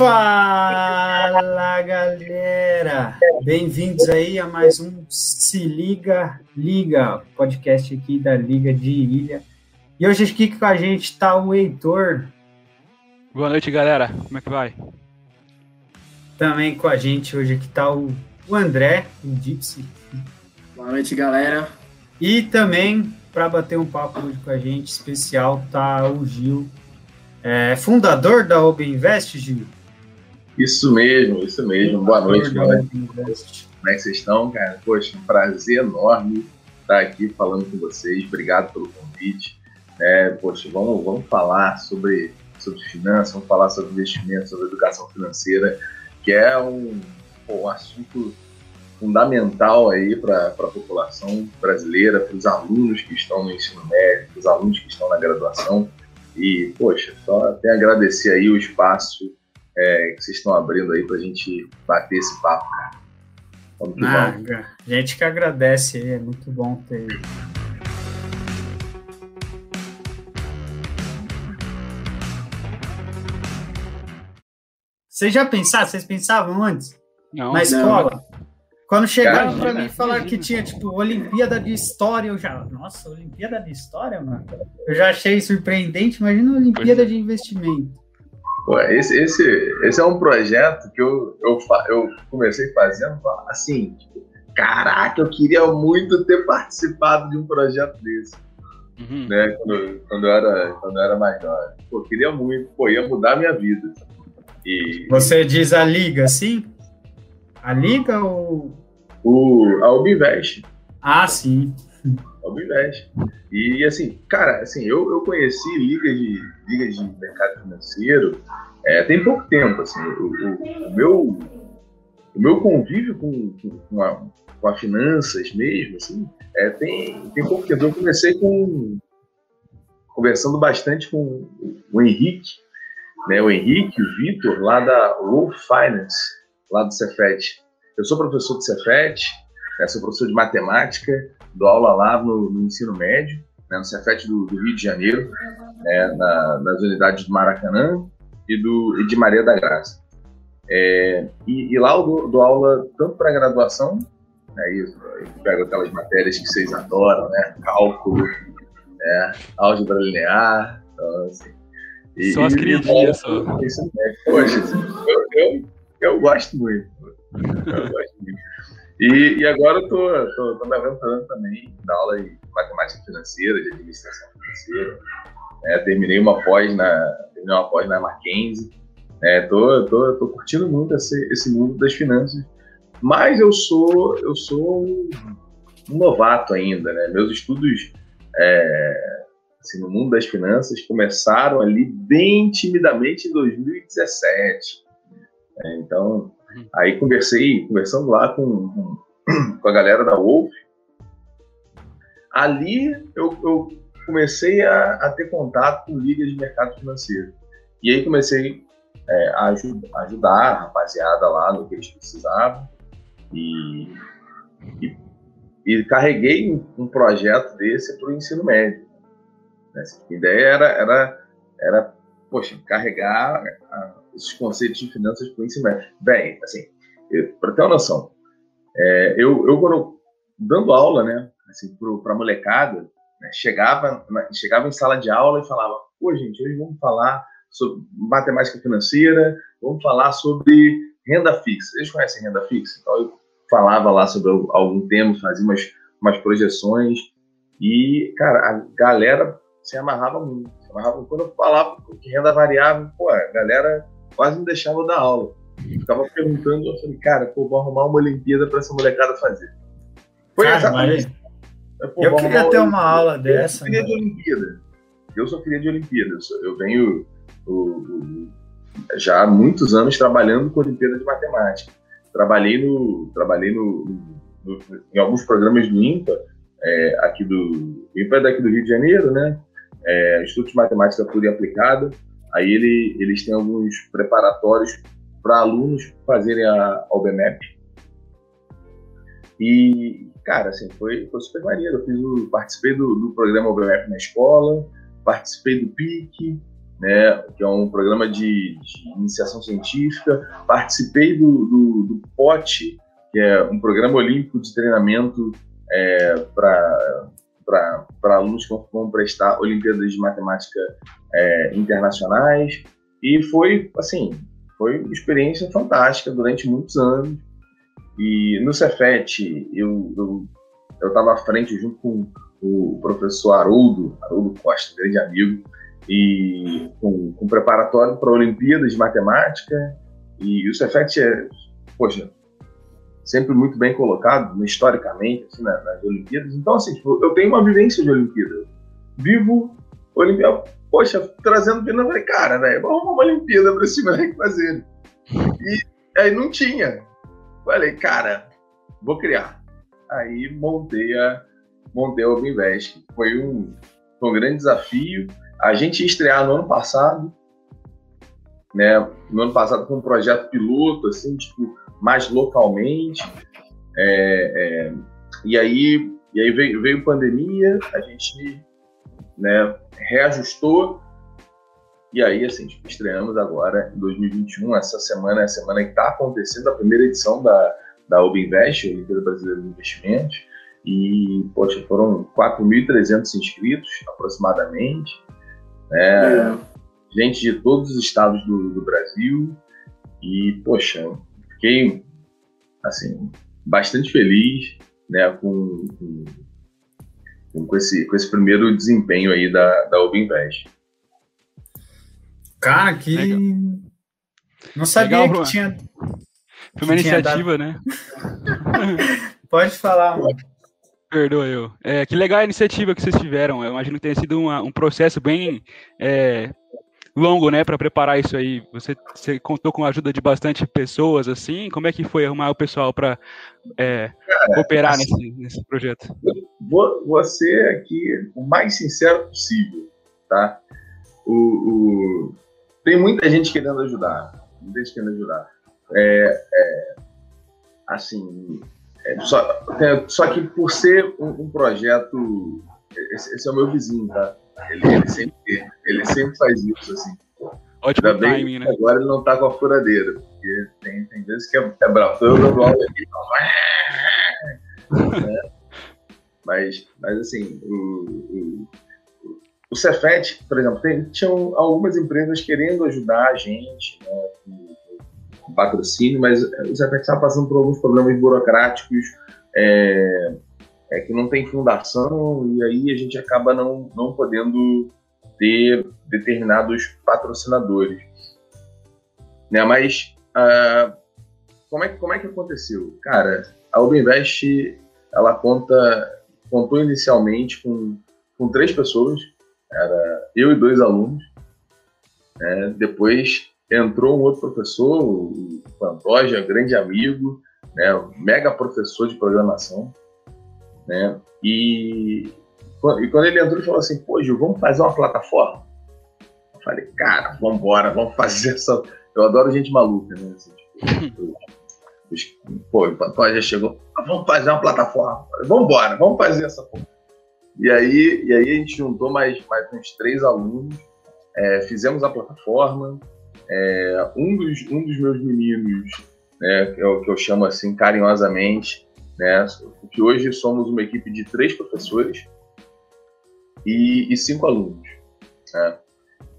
Fala galera, bem-vindos aí a mais um Se Liga Liga, podcast aqui da Liga de Ilha. E hoje aqui com a gente está o Heitor. Boa noite galera, como é que vai? Também com a gente hoje aqui está o, André, o Gypsy. Boa noite galera. E também para bater um papo hoje com a gente especial tá o Gil, é, fundador da Invest, Gil. Isso mesmo, isso mesmo. Boa noite, noite. Como é que vocês estão, cara? Poxa, um prazer enorme estar aqui falando com vocês. Obrigado pelo convite. É, poxa, vamos, vamos falar sobre, sobre finanças, vamos falar sobre investimento, sobre educação financeira, que é um, um assunto fundamental aí para a população brasileira, para os alunos que estão no ensino médio, para os alunos que estão na graduação. E, poxa, só até agradecer aí o espaço é, que vocês estão abrindo aí para a gente bater esse papo, cara. Vamos que ah, vamos. Gente que agradece aí, é muito bom ter. Vocês já pensaram? Vocês pensavam antes? Não, na escola? Não. Quando chegaram para mim falar que tinha, tipo, Olimpíada de História, eu já, nossa, Olimpíada de História, mano. Eu já achei surpreendente, imagina Olimpíada é. de Investimento. Pô, esse, esse, esse é um projeto que eu, eu, eu comecei fazendo assim, tipo, caraca, eu queria muito ter participado de um projeto desse. Uhum. Né, quando, quando, eu era, quando eu era mais jovem. Pô, queria muito, pô, ia mudar a minha vida. E... Você diz a liga, sim? A liga ou. O, a Ubinvest. Ah, sim. A Ubinvest. E assim, cara, assim, eu, eu conheci ligas de, ligas de mercado financeiro é, tem pouco tempo. Assim, o, o, o meu, o meu convívio com, com, a, com finanças mesmo, assim, é, tem, tem pouco tempo. Eu comecei com conversando bastante com o Henrique, né, o Henrique, o Vitor, lá da Wolf Finance, lá do Cefet. Eu sou professor do Cefet, né, sou professor de matemática, dou aula lá no, no ensino médio, né, no Cefet do, do, Rio de Janeiro, né, na, nas unidades do Maracanã e, do, e de Maria da Graça. É, e, e, lá eu dou, dou aula tanto para graduação, né, isso, eu pego aquelas matérias que vocês adoram, né, cálculo, né, álgebra linear, então, assim, e, só as queridinhas, só. Poxa, eu, eu, eu gosto muito. Eu gosto muito. E, e agora eu tô me aventurando também na aula de matemática financeira, de administração financeira. É, terminei uma pós na, terminei uma pós na Mackenzie. É, tô, tô, tô curtindo muito esse, esse mundo das finanças. Mas eu sou, eu sou um, um novato ainda, né? Meus estudos é, assim, no mundo das finanças começaram ali bem timidamente em 2017. É, então, aí conversei, conversando lá com, com, a galera da Wolf, ali eu, eu comecei a, a, ter contato com ligas de mercado financeiro. E aí comecei é, a, a ajudar a rapaziada lá no que eles precisavam. E, e, e carreguei um, um projeto desse para o ensino médio. Né? A ideia era, era, era poxa, carregar a, esses conceitos de finanças para o ensino médio. Bem, assim, para ter uma noção, é, eu, eu quando, dando aula, né, assim, para molecada, né, chegava, chegava em sala de aula e falava, pô, gente, hoje vamos falar sobre matemática financeira, vamos falar sobre renda fixa. Eles conhecem renda fixa? Então eu falava lá sobre algum tema, fazia umas, umas projeções e, cara, a galera se amarrava muito. Se amarrava, quando eu falava que renda variável, pô, a galera quase não deixava dar aula. Eu ficava perguntando, eu falei, cara, pô, vou arrumar uma Olimpíada para essa molecada fazer. Foi cara, exatamente. Mas... Pô, eu queria ter uma aula dessa. Eu queria de Olimpíada. Eu só queria de Olimpíada. Eu venho o, o, já há muitos anos trabalhando com Olimpíada de Matemática. Trabalhei no, trabalhei no, no, no em alguns programas do INPA, é, aqui do INPA é daqui do Rio de Janeiro, né? é, Instituto de Matemática Pura e Aplicada. Aí ele, eles têm alguns preparatórios para alunos fazerem a, a. E, cara, assim, foi, foi super maneiro. Eu fiz o, participei do, do programa UBMAP na escola, participei do PIC, né, que é um programa de, de iniciação científica. Participei do, do, do, POT, que é um programa olímpico de treinamento é, para alunos que vão prestar Olimpíadas de Matemática é, internacionais. E foi, assim, foi uma experiência fantástica durante muitos anos. E no Cefet, eu estava à frente junto com o professor Haroldo, Haroldo Costa, grande amigo, e com, com preparatório para Olimpíadas de Matemática. E o Cefet é, poxa, sempre muito bem colocado, historicamente, assim, nas, nas Olimpíadas. Então, assim, tipo, eu tenho uma vivência de Olimpíada. Vivo Olimpíada. Poxa, trazendo pena, eu falei, cara, velho, vamos uma Olimpíada para esse moleque fazer. E aí não tinha. Falei, cara, vou criar. Aí montei a, montei a Obinvest. Foi um, foi um grande desafio. A gente ia estrear no ano passado, né? No ano passado com um projeto piloto, assim, tipo, mais localmente. É, é, e aí, e aí veio, veio pandemia, a gente né, reajustou. E aí, assim, tipo, estreamos agora em 2021. Essa semana é a semana que está acontecendo a primeira edição da, da Obinvest, Olimpíada Brasileira de Investimentos. E, poxa, foram 4.300 inscritos, aproximadamente. Né? É. Gente de todos os estados do, do Brasil. E, poxa, fiquei, assim, bastante feliz né, com, com, com, esse, com esse primeiro desempenho aí da, da Obinvest. Cara, que... Legal. Não sabia Legal, que tinha... Foi uma iniciativa, dado... né? Pode falar, mano. Perdoa eu. É, que legal a iniciativa que vocês tiveram. Eu imagino que tenha sido uma, um processo bem é, longo, né, para preparar isso aí. Você, você, contou com a ajuda de bastante pessoas, assim. Como é que foi arrumar o pessoal para é, cooperar assim, nesse, nesse projeto? Vou, vou ser aqui o mais sincero possível, tá? O, o, tem muita gente querendo ajudar, muita gente querendo ajudar. É, é assim, é, só, é, só que por ser um, um projeto, esse, esse, é o meu vizinho, tá? Ele, ele, sempre, ele sempre faz isso, assim. Ótimo Ainda bem timing, né? Agora ele não tá com a furadeira, porque tem, tem vezes que é, é bravo. Eu dou aula aqui, né? mas, mas assim, o, o, o Cefet, por exemplo, tem, tinham algumas empresas querendo ajudar a gente, né, patrocínio, mas o Zetec está passando por alguns problemas burocráticos é, é, que não tem fundação e aí a gente acaba não, não podendo ter determinados patrocinadores. Né? Mas uh, como, é, como é que aconteceu? Cara, a Ubinvest ela conta, contou inicialmente com, com três pessoas, era eu e dois alunos. Né? Depois entrou um outro professor, o Pantoja, grande amigo, né, mega professor de programação, né, e, e quando ele entrou, ele falou assim, pô, Gil, vamos fazer uma plataforma? Eu falei, cara, vamos embora, vamos fazer essa... Eu adoro gente maluca, né, assim, tipo, pô, o Pantoja chegou, ah, vamos fazer uma plataforma, vamos embora, vamos fazer essa porra. E aí, e aí a gente juntou mais, mais uns três alunos, é, fizemos a plataforma, é, um, dos, um dos meus meninos, né, que, eu, que eu chamo assim carinhosamente, né, que hoje somos uma equipe de três professores e, e cinco alunos. Né?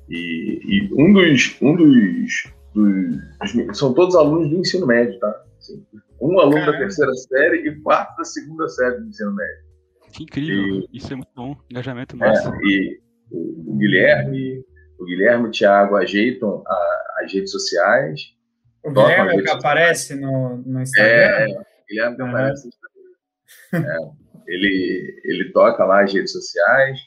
E, e, um dos, um dos, dos, são todos alunos do ensino médio, tá? Assim, um aluno Caramba. da terceira série e quatro da segunda série do ensino médio. Que incrível! E, Isso é muito bom, engajamento massa. É, e o Guilherme, o Guilherme, o Thiago ajeitam a, as redes sociais. O Guilherme é que aparece no, no Instagram? É, Guilherme Instagram. É, ele, ele toca lá as redes sociais.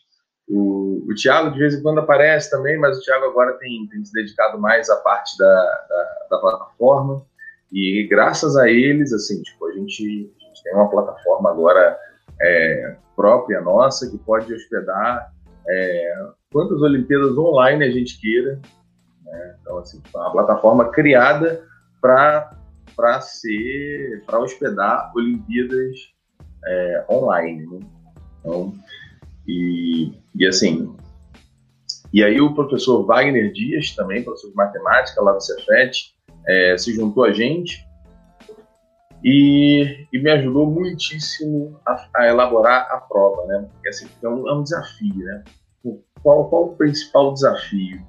O, o Thiago de vez em quando aparece também, mas o Thiago agora tem, tem se dedicado mais à parte da, da, da plataforma. E graças a eles, assim, tipo, a gente, a gente tem uma plataforma agora é, própria nossa que pode hospedar é, quantas Olimpíadas online a gente queira. Né? Então, assim, é uma plataforma criada para ser, para hospedar Olimpíadas é, online. Né? Então, e, e assim, E aí o professor Wagner Dias, também professor de matemática lá do Cefet, é, se juntou a gente e, e me ajudou muitíssimo a, a, elaborar a prova, né? Porque assim, é um, é um desafio, né? Qual, qual o principal desafio?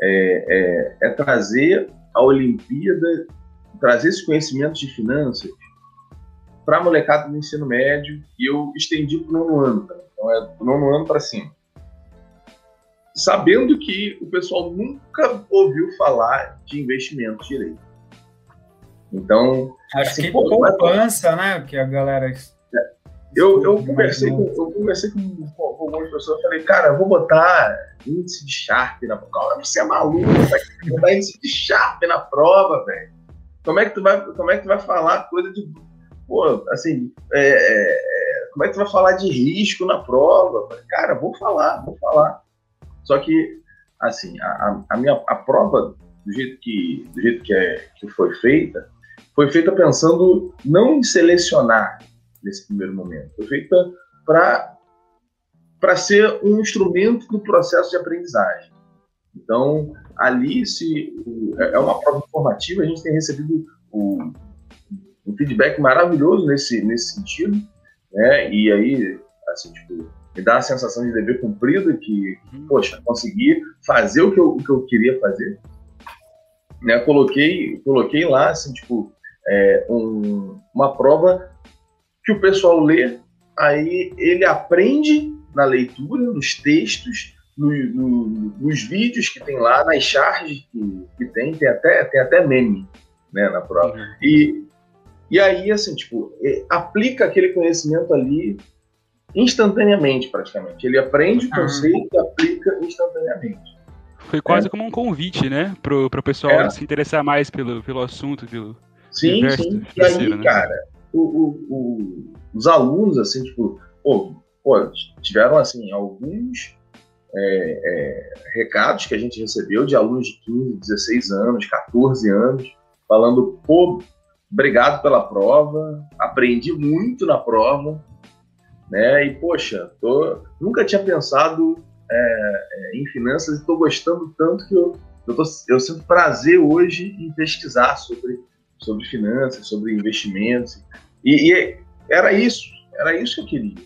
É, é, é trazer a Olimpíada, trazer esse conhecimento de finanças para a molecada do ensino médio e eu estendi para o nono ano. Então é do nono ano para cima. Sabendo que o pessoal nunca ouviu falar de investimento direito. Então. Acho assim, que pô, poupança, né? Que a galera. É. Eu, eu, conversei com, eu conversei com, com, com algumas pessoas e falei, cara, eu vou botar índice de Sharp na prova. Você é maluco, vai botar índice de Sharp na prova, velho. Como é que tu vai, como é que tu vai falar coisa de. Pô, assim, é, é, é como é que tu vai falar de risco na prova? Cara, vou falar, vou falar. Só que, assim, a, a minha a prova, do jeito que, do jeito que, é, que foi feita, foi feita pensando não em selecionar nesse primeiro momento, foi feita para ser um instrumento do processo de aprendizagem. Então, ali, se é, é uma prova informativa, a gente tem recebido um, um feedback maravilhoso nesse, nesse sentido, né? E aí, assim, tipo, me dá a sensação de dever cumprido, que, uhum. poxa, consegui fazer o que eu, o que eu queria fazer. Né? Coloquei, coloquei lá, assim, tipo, é, um, uma prova que o pessoal lê, aí ele aprende na leitura, nos textos, no, no, nos vídeos que tem lá, nas charges que, que tem, tem até, tem até meme né, na prova. Uhum. E, e aí, assim, tipo, é, aplica aquele conhecimento ali instantaneamente, praticamente. Ele aprende o conceito e aplica instantaneamente. Foi quase é. como um convite, né, pro, pro pessoal é. se interessar mais pelo, pelo assunto, pelo, Sim, sim. E aí, né? cara, o, o, o, os alunos, assim, tipo, pô, pô tiveram, assim, alguns é, é, recados que a gente recebeu de alunos de 15, 16 anos, 14 anos, falando, pô, obrigado pela prova, aprendi muito na prova, né? E, poxa, tô, nunca tinha pensado é, é em finanças e estou gostando tanto que eu, eu, tô, eu sinto prazer hoje em pesquisar sobre sobre finanças, sobre investimentos. E, e, era isso, era isso que eu queria.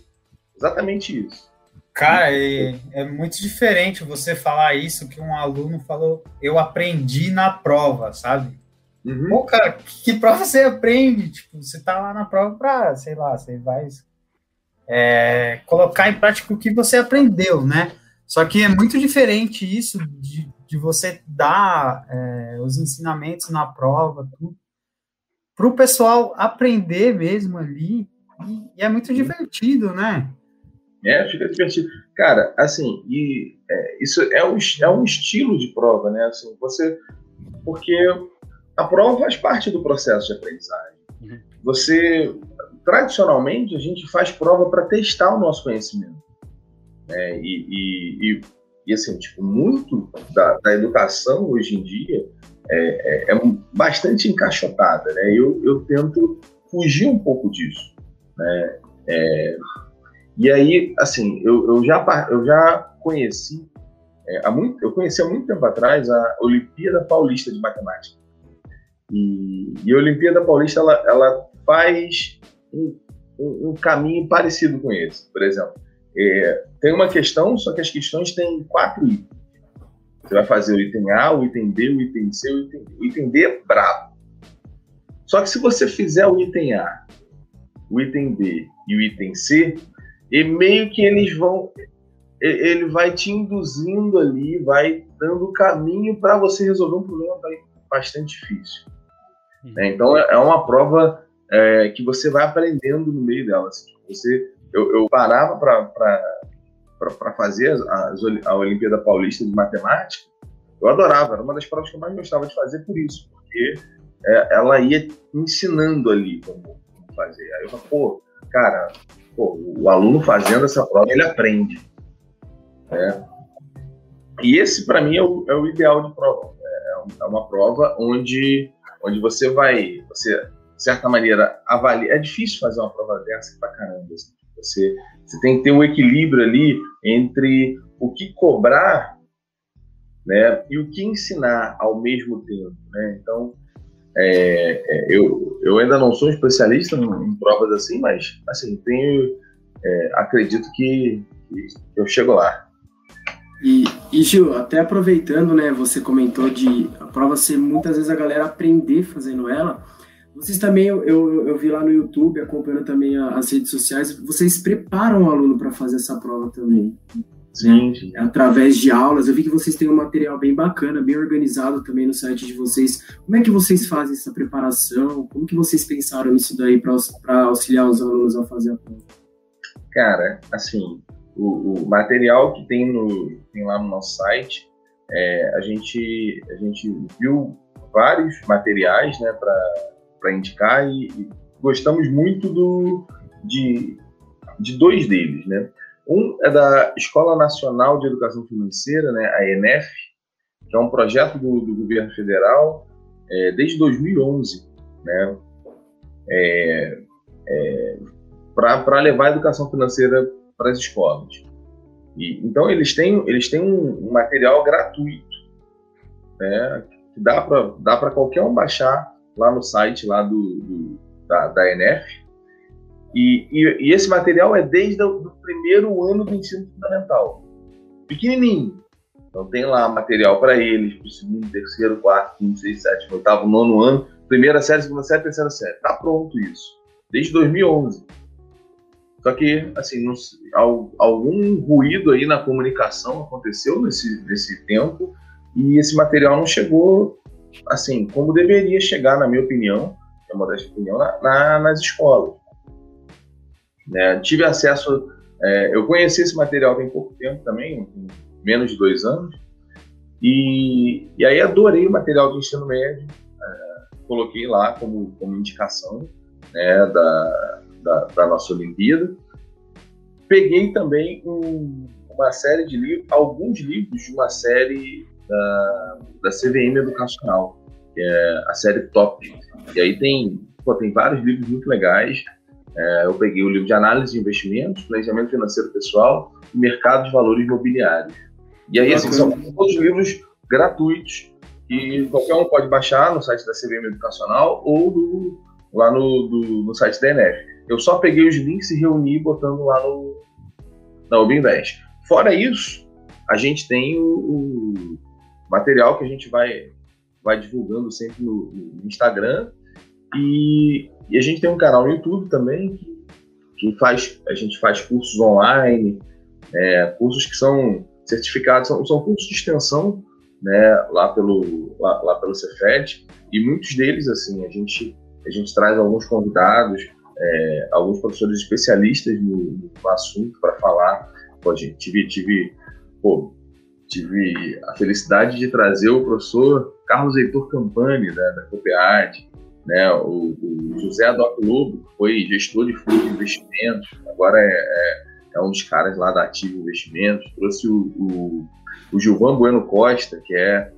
Exatamente isso. Cara, é, é, muito diferente você falar isso que um aluno falou, eu aprendi na prova, sabe? Uhum. Pô, cara, que, que, prova você aprende? Tipo, você tá lá na prova para, sei lá, você vai é, colocar em prática o que você aprendeu, né? Só que é muito diferente isso de, de você dar é, os ensinamentos na prova, tudo, para o pessoal aprender mesmo ali. E, e, é muito divertido, né? É, fica divertido. Cara, assim, e é, isso é um, é um estilo de prova, né? Assim, você. Porque a prova faz parte do processo de aprendizagem. Uhum. Você. Tradicionalmente, a gente faz prova para testar o nosso conhecimento. Né? E, e, e, e, assim, tipo, muito da, da educação hoje em dia é, é, é bastante encaixotada, né? Eu, eu tento fugir um pouco disso, né? É, e aí, assim, eu, eu, já, eu já conheci, é, há muito, eu conheci há muito tempo atrás a Olimpíada Paulista de Matemática. E, e a Olimpíada Paulista, ela, ela faz um, um, um, caminho parecido com esse. Por exemplo, é, tem uma questão, só que as questões têm quatro itens. Você vai fazer o item A, o item B, o item C, o item D. O item D é brabo. Só que se você fizer o item A, o item B e o item C, e meio que eles vão. Ele vai te induzindo ali, vai dando caminho para você resolver um problema bastante difícil. Uhum. Então é, é uma prova é, que você vai aprendendo no meio dela. Assim. Você, eu, eu parava para para fazer a, a Olimpíada Paulista de Matemática, eu adorava, era uma das provas que eu mais gostava de fazer por isso, porque é, ela ia ensinando ali como, como, fazer. Aí eu falei, pô, cara, pô, o aluno fazendo essa prova, ele aprende. Né? E esse, para mim, é o, é o, ideal de prova. É, é uma prova onde, onde você vai, você, de certa maneira, avalia. É difícil fazer uma prova dessa pra caramba. Assim. Você, você tem que ter um equilíbrio ali entre o que cobrar né? E o que ensinar ao mesmo tempo, né? Então, é, é, eu, eu ainda não sou especialista em, provas assim, mas assim tenho, é, acredito que, que, eu chego lá. E, e Gil, até aproveitando, né? Você comentou de a prova ser muitas vezes a galera aprender fazendo ela. Vocês também, eu, eu vi lá no YouTube, acompanhando também as redes sociais, vocês preparam o aluno para fazer essa prova também. Sim, sim. Através de aulas. Eu vi que vocês têm um material bem bacana, bem organizado também no site de vocês. Como é que vocês fazem essa preparação? Como que vocês pensaram nisso daí para auxiliar os alunos a fazer a prova? Cara, assim, o, o material que tem, no, tem lá no nosso site, é, a, gente, a gente viu vários materiais né, para indicar e, e, gostamos muito do, de, de dois deles, né? Um é da Escola Nacional de Educação Financeira, né, a ENEF, que é um projeto do, do governo federal é, desde 2011, né, é, é, para levar a educação financeira para as escolas. E, então eles têm eles têm um, material gratuito, né, que dá para dá qualquer um baixar lá no site lá do, do da, da ENEF e, e, e, esse material é desde o primeiro ano do ensino fundamental. Pequenininho. Então tem lá material para eles, para o segundo, terceiro, quarto, quinto, sexto, sétimo, oitavo, nono ano, primeira série, segunda série, terceira série. Está pronto isso. Desde 2011. Só que, assim, não, algum ruído aí na comunicação aconteceu nesse, nesse tempo e esse material não chegou, assim, como deveria chegar, na minha opinião, é uma modesta opinião, na, na, nas escolas. Né? Tive acesso, é, eu conheci esse material tem pouco tempo também, menos de dois anos, e, e aí adorei o material do ensino médio, é, coloquei lá como, como indicação né, da, da, da, nossa Olimpíada. Peguei também um, uma série de livros, alguns livros de uma série da, da CVM Educacional, que é a série Top. E aí tem, pô, tem vários livros muito legais. É, eu peguei o livro de análise de investimentos, planejamento financeiro pessoal e mercado de valores imobiliários. E aí, assim, são todos livros gratuitos que qualquer um pode baixar no site da CVM Educacional ou do, lá no, do, no site da ENEF. Eu só peguei os links e reuni botando lá no, na Ubinvest. Fora isso, a gente tem o, o, material que a gente vai, vai divulgando sempre no, no Instagram e e a gente tem um canal no YouTube também que, faz, a gente faz cursos online, é, cursos que são certificados, são, são cursos de extensão, né, lá pelo lá, lá, pelo Cefet, e muitos deles assim a gente a gente traz alguns convidados, é, alguns professores especialistas no, no assunto para falar. Pô, gente, tive tive pô, tive a felicidade de trazer o professor Carlos Heitor Campani da, da Copead, né? O, o José Adoc Lobo foi gestor de fundo de investimentos, agora é, é, é, um dos caras lá da Ativo Investimentos. Trouxe o, o, o Gilvan Bueno Costa, que é,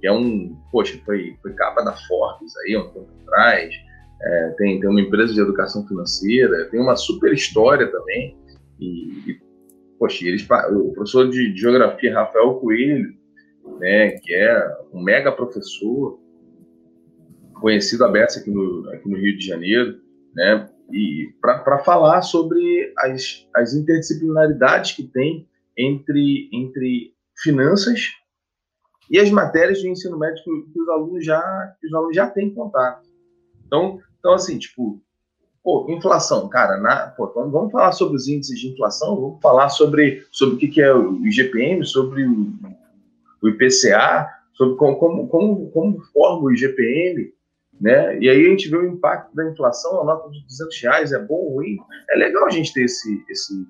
que é um, poxa, foi, foi capa da Forbes aí, um tempo atrás. É, tem, tem uma empresa de educação financeira, tem uma super história também. E, e poxa, eles, o professor de, de geografia Rafael Coelho, né, que é um mega professor, conhecido aberto aqui no, aqui no Rio de Janeiro, né? E para falar sobre as, as interdisciplinaridades que tem entre, entre finanças e as matérias de ensino médio que, os alunos já os alunos já têm contato. Então, então assim, tipo, pô, inflação, cara, na, pô, então vamos falar sobre os índices de inflação, vamos falar sobre, sobre o que, que é o IGPM, sobre o, o IPCA, sobre como, como, como forma o IGPM, né? E aí a gente vê o impacto da inflação, a nota de 200 reais é bom ou ruim. É legal a gente ter esse, esse,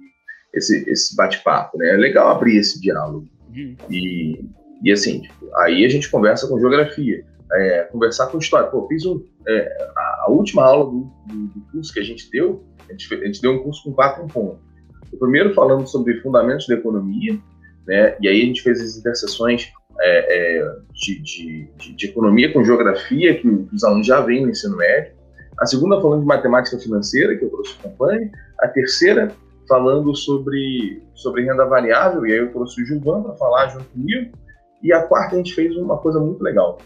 esse, esse bate-papo, né? É legal abrir esse diálogo. Uhum. E, e assim, aí a gente conversa com geografia, é, conversar com história. Pô, fiz um, é, a, última aula do, do, do, curso que a gente deu, a gente, a gente deu um curso com quatro pontos. O primeiro falando sobre fundamentos da economia, né? E aí a gente fez as interseções é, é, de, de, de, economia com geografia, que os alunos já vêm no ensino médio. A segunda, falando de matemática financeira, que eu trouxe acompanhe. A terceira, falando sobre, sobre renda variável, e aí eu trouxe o Gilvan para falar junto comigo. E a quarta a gente fez uma coisa muito legal.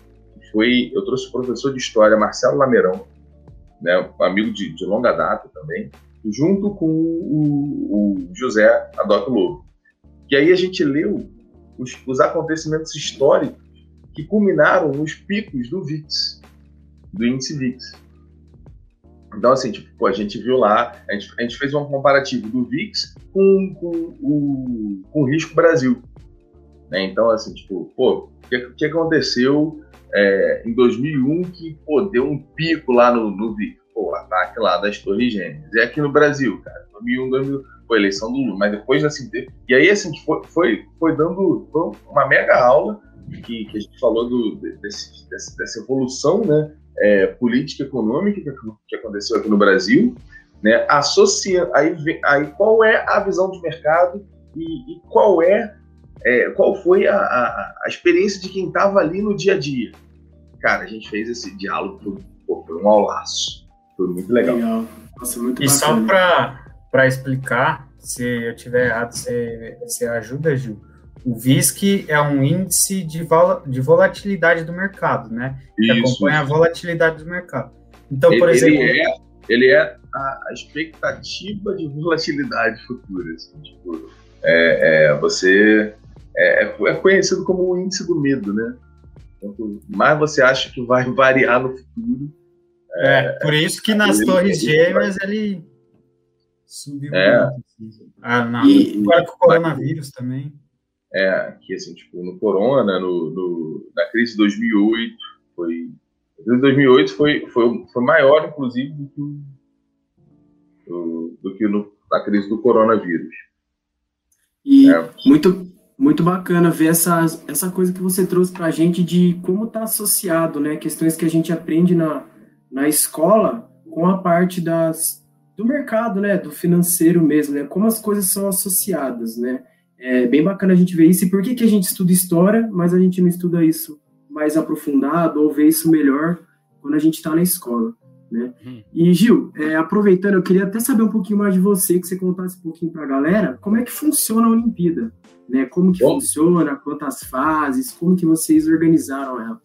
Foi, eu trouxe o professor de história Marcelo Lameirão, né, um amigo de, de longa data também, junto com o, o José Adoc Lobo. E aí a gente leu os, os acontecimentos históricos que culminaram nos picos do VIX, do índice VIX. Então, assim, tipo, pô, a gente viu lá, a gente, a gente, fez um comparativo do VIX com, com, o, com o risco Brasil. Né? Então, assim, tipo, pô, o que, que aconteceu é, em 2001 que, pô, deu um pico lá no, no VIX? Pô, o ataque lá das Torres Gêmeas. E aqui no Brasil, cara, 2001, 2000, foi a eleição do Lula, mas depois, assim, teve... e aí, assim, foi, foi, foi dando foi uma mega aula que, que a gente falou do, desse, dessa evolução, né, é, política econômica que, que, aconteceu aqui no Brasil, né, associa, aí, aí qual é a visão de mercado e, e qual é, é, qual foi a, a, a experiência de quem estava ali no dia a dia. Cara, a gente fez esse diálogo, pô, foi um aulaço, foi muito legal. legal. Nossa, muito e bacana. só para explicar, se eu tiver errado, você, você ajuda, Gil? O VISC é um índice de, vol de volatilidade do mercado, né? Que Isso. acompanha a volatilidade do mercado. Então, por ele, exemplo. Ele é, ele é a, expectativa de volatilidade futura. Assim, tipo, é, é, você é, é, é, conhecido como o índice do medo, né? Quanto mais você acha que vai variar no futuro. É, é por isso que nas Torres Gêmeas ele subiu é. muito. Assim. Ah, não, e, agora com o coronavírus também é, que assim, tipo, no Corona, no, no, na crise de 2008, foi, a crise de 2008 foi, foi, foi maior, inclusive, do que, do, do que no, a crise do coronavírus. E é. muito, muito bacana ver essa, essa coisa que você trouxe para a gente de como está associado, né, questões que a gente aprende na, na escola com a parte das, do mercado, né, do financeiro mesmo, né, como as coisas são associadas, né, é bem bacana a gente ver isso. E por que, que a gente estuda história, mas a gente não estuda isso mais aprofundado ou vê isso melhor quando a gente está na escola? Né? Hum. E Gil, é, aproveitando, eu queria até saber um pouquinho mais de você, que você contasse um pouquinho para a galera, como é que funciona a Olimpíada, né? Como que Bom. funciona, quantas fases, como que vocês organizaram ela?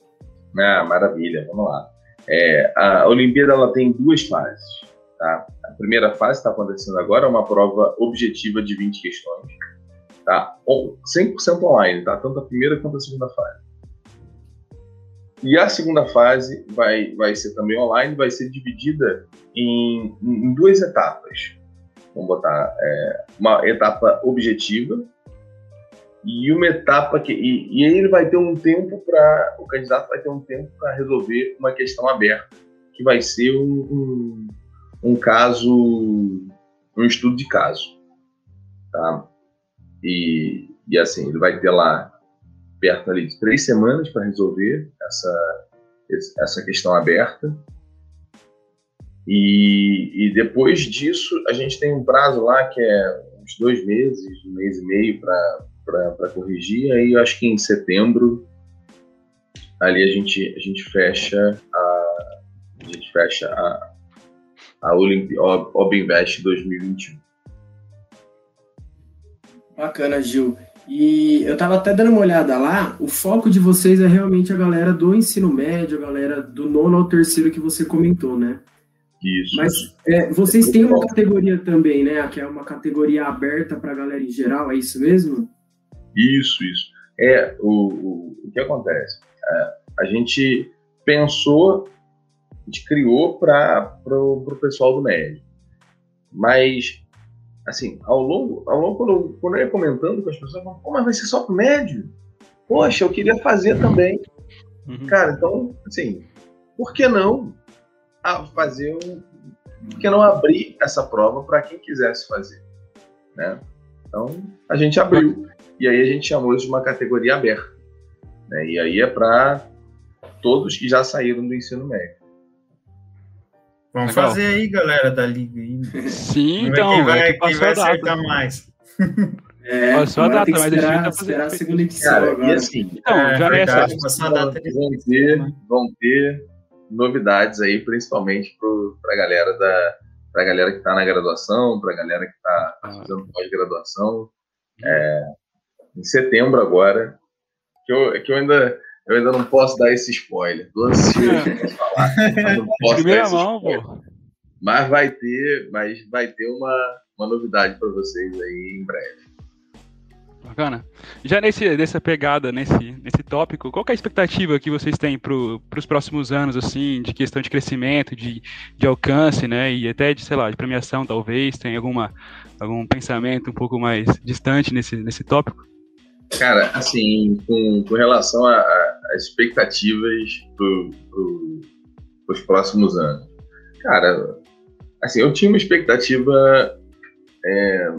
Ah, maravilha, vamos lá. É, a Olimpíada ela tem duas fases, tá? A primeira fase está acontecendo agora, é uma prova objetiva de 20 questões, Tá? 100% online, tá? Tanto a primeira quanto a segunda fase. E a segunda fase vai, vai ser também online, vai ser dividida em, em duas etapas. Vamos botar é, uma etapa objetiva e uma etapa que. E, e aí ele vai ter um tempo para. O candidato vai ter um tempo para resolver uma questão aberta, que vai ser um, um, um caso. um estudo de caso. Tá? E, e assim, ele vai ter lá perto ali de três semanas para resolver essa, essa questão aberta. E, e, depois disso, a gente tem um prazo lá que é uns dois meses, um mês e meio para corrigir. Aí eu acho que em setembro ali a gente, a gente fecha a, a gente fecha a, a Olymp, Obinvest 2021. Bacana, Gil. E eu estava até dando uma olhada lá, o foco de vocês é realmente a galera do ensino médio, a galera do nono ao terceiro que você comentou, né? Isso. Mas é, vocês têm uma categoria também, né? Que é uma categoria aberta para a galera em geral, é isso mesmo? Isso, isso. É, o, o, o que acontece? É, a gente pensou, a gente criou para o pessoal do médio. Mas assim, ao longo, ao longo quando, eu, quando eu ia comentando com as pessoas, eu pô, mas vai ser só pro médio? Poxa, eu queria fazer também. Uhum. Cara, então, assim, por que não fazer um. Por que não abrir essa prova para quem quisesse fazer? Né? Então, a gente abriu. E aí a gente chamou isso de uma categoria aberta. Né? E aí é para todos que já saíram do ensino médio. Vamos Legal. fazer aí, galera da liga aí. Sim, então. Quem vai, quem vai acertar mais. É, passou a data, mas esperar, a gente vai fazer a segunda edição Cara, agora. E assim, então, é, já verdade, é passou a data. Vão ter, vão ter novidades aí, principalmente para a galera da pra galera que está na graduação, para a galera que está ah. fazendo pós-graduação. É, em setembro agora, que eu, que eu ainda eu ainda não posso dar esse spoiler. Tô ansioso é. falar. Não posso Primeira mão, pô. Mas vai ter, mas vai ter uma, uma novidade para vocês aí em breve. Bacana. Já nesse, nessa pegada, nesse, nesse tópico, qual é a expectativa que vocês têm para os próximos anos, assim, de questão de crescimento, de, de alcance, né? E até de, sei lá, de premiação, talvez? Tem alguma, algum pensamento um pouco mais distante nesse, nesse tópico? Cara, assim, com, com relação às expectativas para pro, os próximos anos. Cara, assim, eu tinha uma expectativa é,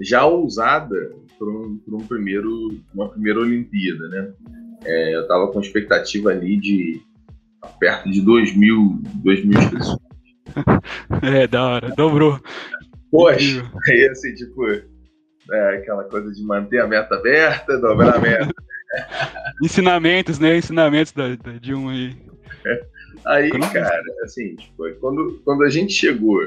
já ousada para um, um primeiro, uma primeira Olimpíada, né? É, eu estava com expectativa ali de perto de 2 mil, 2 mil inscrições. é, da hora, dobrou. Poxa, aí assim, tipo, é, aquela coisa de manter a meta aberta, dobrar a meta. Ensinamentos, né? Ensinamentos da, da Dilma aí. Aí, cara, assim, tipo, quando, quando a gente chegou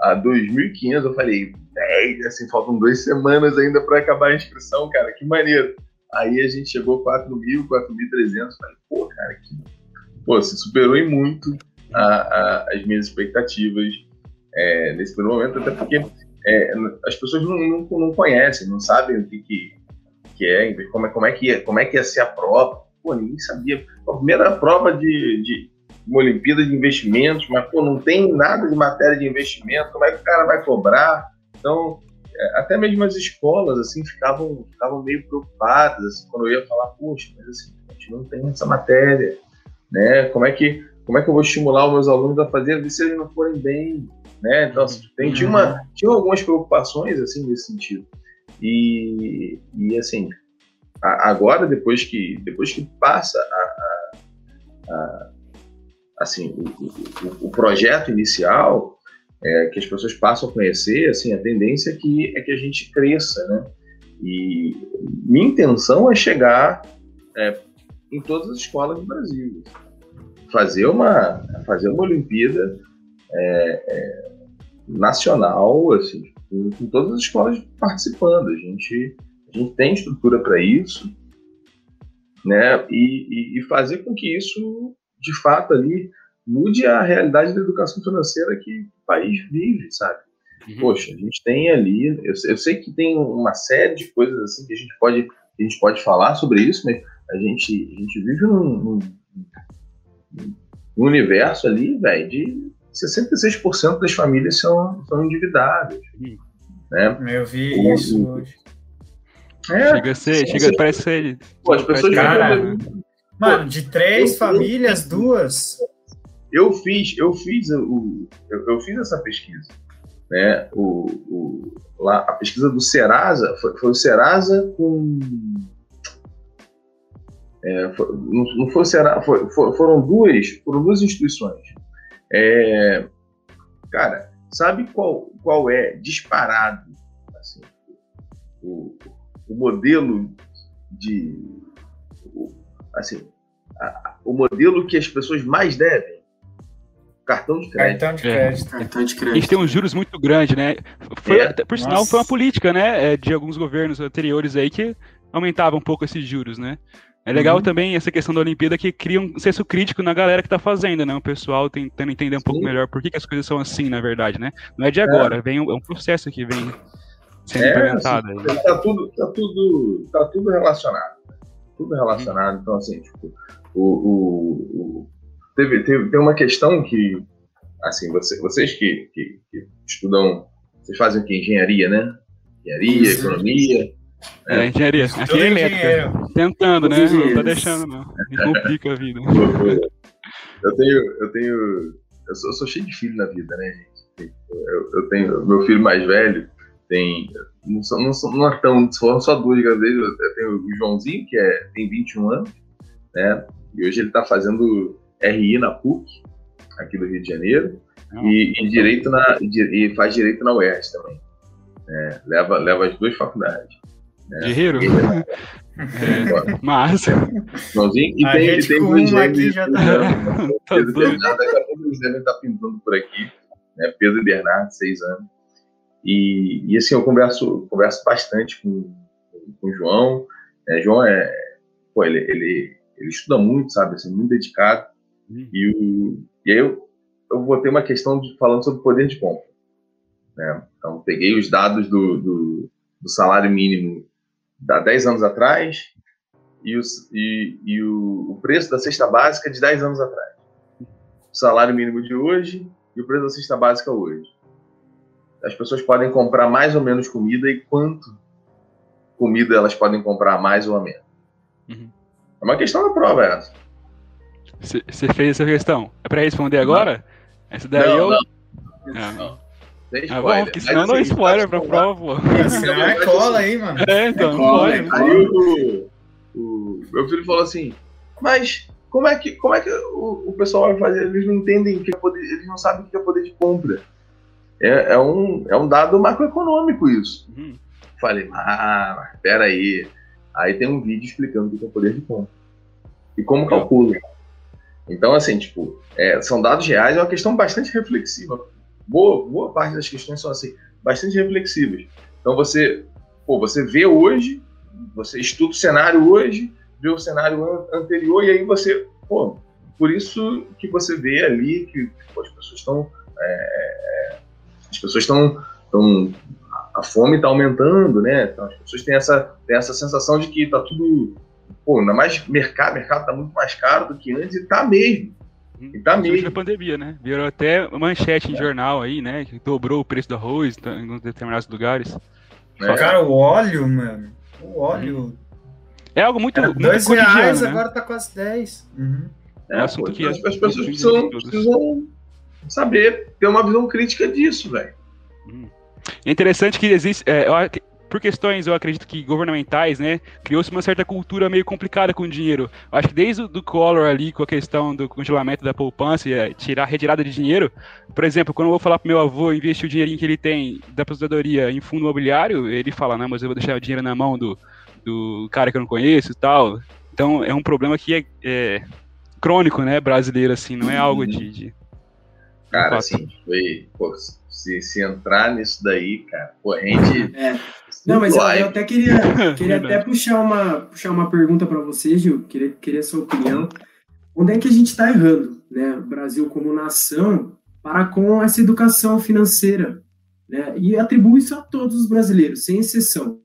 a 2.500, eu falei, é, assim, faltam duas semanas ainda para acabar a inscrição, cara, que maneiro. Aí a gente chegou a 4.000, 4.300, falei, pô, cara, que... Pô, se superou em muito a, a, as minhas expectativas é, nesse primeiro momento, até porque é, as pessoas não, não, não, conhecem, não sabem o que, que, que é, como, é, como, é que, é, como é que ia ser a prova. Pô, ninguém sabia. A primeira prova de, de uma Olimpíada de investimentos, mas pô, não tem nada de matéria de investimento, como é que o cara vai cobrar? Então, é, até mesmo as escolas assim ficavam, ficavam meio preocupadas assim, quando eu ia falar, poxa, mas assim, a gente não tem essa matéria, né? Como é que como é que eu vou estimular os meus alunos a fazer se eles não forem bem, né? Então, assim, tem, tinha, uma, tinha algumas preocupações assim nesse sentido. E, e assim, a, agora depois que depois que passa a, a, a assim o, o, o, projeto inicial é, que as pessoas passam a conhecer, assim, a tendência é que, é que a gente cresça, né? E minha intenção é chegar é, em todas as escolas do Brasil, fazer uma fazer uma Olimpíada é, é, nacional, assim, com, com, todas as escolas participando. A gente a gente tem estrutura para isso, né? E, e, e fazer com que isso de fato ali mude a realidade da educação financeira que o país vive, sabe? Uhum. Poxa, a gente tem ali, eu, eu, sei que tem uma série de coisas assim que a gente pode, a gente pode falar sobre isso, mas a gente, a gente vive num, num, num universo ali, velho, de 66% das famílias são, são endividadas. Né? Eu vi isso hoje. É, chega a ser, chega, a parece ser. Pô, as pessoas. Cara, mano, de três famílias, duas eu fiz, eu fiz o, eu, eu fiz essa pesquisa, né? O, o, lá, a pesquisa do Serasa foi, foi o Serasa com é, foi, não, não, foi o Serasa, foi, foram duas, foram duas instituições. É, cara, sabe qual, qual é disparado assim, o, o modelo de assim a, o modelo que as pessoas mais devem Cartão de crédito. Cartão de crédito. É. Cartão de crédito. Eles têm uns juros muito grandes, né? Foi, é. Por Nossa. sinal, foi uma política, né? É, de alguns governos anteriores aí que aumentava um pouco esses juros, né? É legal uhum. também essa questão da Olimpíada que cria um senso crítico na galera que tá fazendo, né? O pessoal tentando entender um Sim. pouco melhor por que, que, as coisas são assim, na verdade, né? Não é de agora, é. vem um, é um processo que vem sendo é, implementado. Assim, tá, tudo, tá, tudo, tá tudo relacionado. Tudo relacionado. Uhum. Então, assim, tipo, o, o, teve, teve, tem uma questão que, assim, você, vocês que, que, que, estudam, vocês fazem o que? Engenharia, né? Engenharia, economia. É, é engenharia. Aqui é elétrica. Tentando, né? Não tá deixando, não. Me complica a vida. Eu tenho, eu tenho, eu sou, eu sou, cheio de filho na vida, né, gente? Eu, eu tenho, meu filho mais velho tem, não, são, não, são, não é tão, foram só duas gravidezes, eu tenho o Joãozinho, que é, tem 21 anos, né? E hoje ele está fazendo RI na PUC, aqui do Rio de Janeiro, Não, e, e, direito na, e faz direito na UERJ também. É, leva, leva as duas faculdades. Né? Guerreiro? É, massa. Joãozinho, e tem, tem um aqui já tá... Pedro Bernardo, daqui a pouco eles devem estar pintando por aqui. Né? Pedro Bernardo, seis anos. E, e assim, eu converso, converso bastante com, com o João. É, João é, pô, ele, ele, ele estuda muito, sabe? Assim, muito dedicado. Uhum. E, o, e aí eu, eu vou ter uma questão de, falando sobre poder de compra. Né? Então, peguei os dados do, do, do salário mínimo há 10 anos atrás e, os, e, e o, o, preço da cesta básica de 10 anos atrás. O salário mínimo de hoje e o preço da cesta básica hoje. As pessoas podem comprar mais ou menos comida e quanto comida elas podem comprar mais ou a menos. Uhum. É uma questão da prova essa. Você fez essa questão? É para responder agora? Não. Essa daí não, eu. Não. Ah, não. Tem ah, bom, porque senão não assim, spoiler pra prova, pô. Senão é cola aí, mano. É, então, é cola, não pode. Aí o, o, meu filho falou assim, mas como é que, como é que o, o pessoal vai fazer? Eles não entendem que é poder, eles não sabem o que é poder de compra. É, é, um, é um dado macroeconômico isso. Uhum. Falei, ah, espera aí. Aí tem um vídeo explicando o que é poder de compra. E como calcula. Então, assim, tipo, é, são dados reais, é uma questão bastante reflexiva. Boa, boa parte das questões são, assim, bastante reflexivas. Então, você, pô, você vê hoje, você estuda o cenário hoje, vê o cenário anterior, e aí você, pô, por isso que você vê ali que pô, as pessoas estão. É, as pessoas estão. a fome está aumentando, né? Então, as pessoas têm essa, têm essa sensação de que está tudo pô, ainda mais mercado, mercado tá muito mais caro do que antes e tá mesmo. E tá mesmo. da pandemia, né? Virou até manchete em é. jornal aí, né? Que dobrou o preço do arroz em determinados lugares. É. Cara, o óleo, mano. O óleo. Uhum. É algo muito. Era dois muito reais, né? agora tá quase 10. Uhum. É, é assunto pô, que as, as pessoas precisam, precisam, saber, ter uma visão crítica disso, velho. Uhum. É interessante que existe. É, por questões, eu acredito que governamentais, né, criou-se uma certa cultura meio complicada com o dinheiro. Acho que desde o do Collor ali, com a questão do congelamento da poupança e é, tirar a retirada de dinheiro, por exemplo, quando eu vou falar pro meu avô investir o dinheirinho que ele tem da aposentadoria em fundo imobiliário, ele fala, não, mas eu vou deixar o dinheiro na mão do, do cara que eu não conheço e tal. Então, é um problema que é, é crônico, né, brasileiro, assim, não é algo de... de cara, assim, foi... Pô, se, se entrar nisso daí, cara, gente... É. Não, mas eu, eu, até queria, queria até puxar uma, puxar uma pergunta para você, Gil, queria, queria a sua opinião. Onde é que a gente está errando, né? O Brasil como nação, para com essa educação financeira, né? E atribui isso a todos os brasileiros, sem exceção.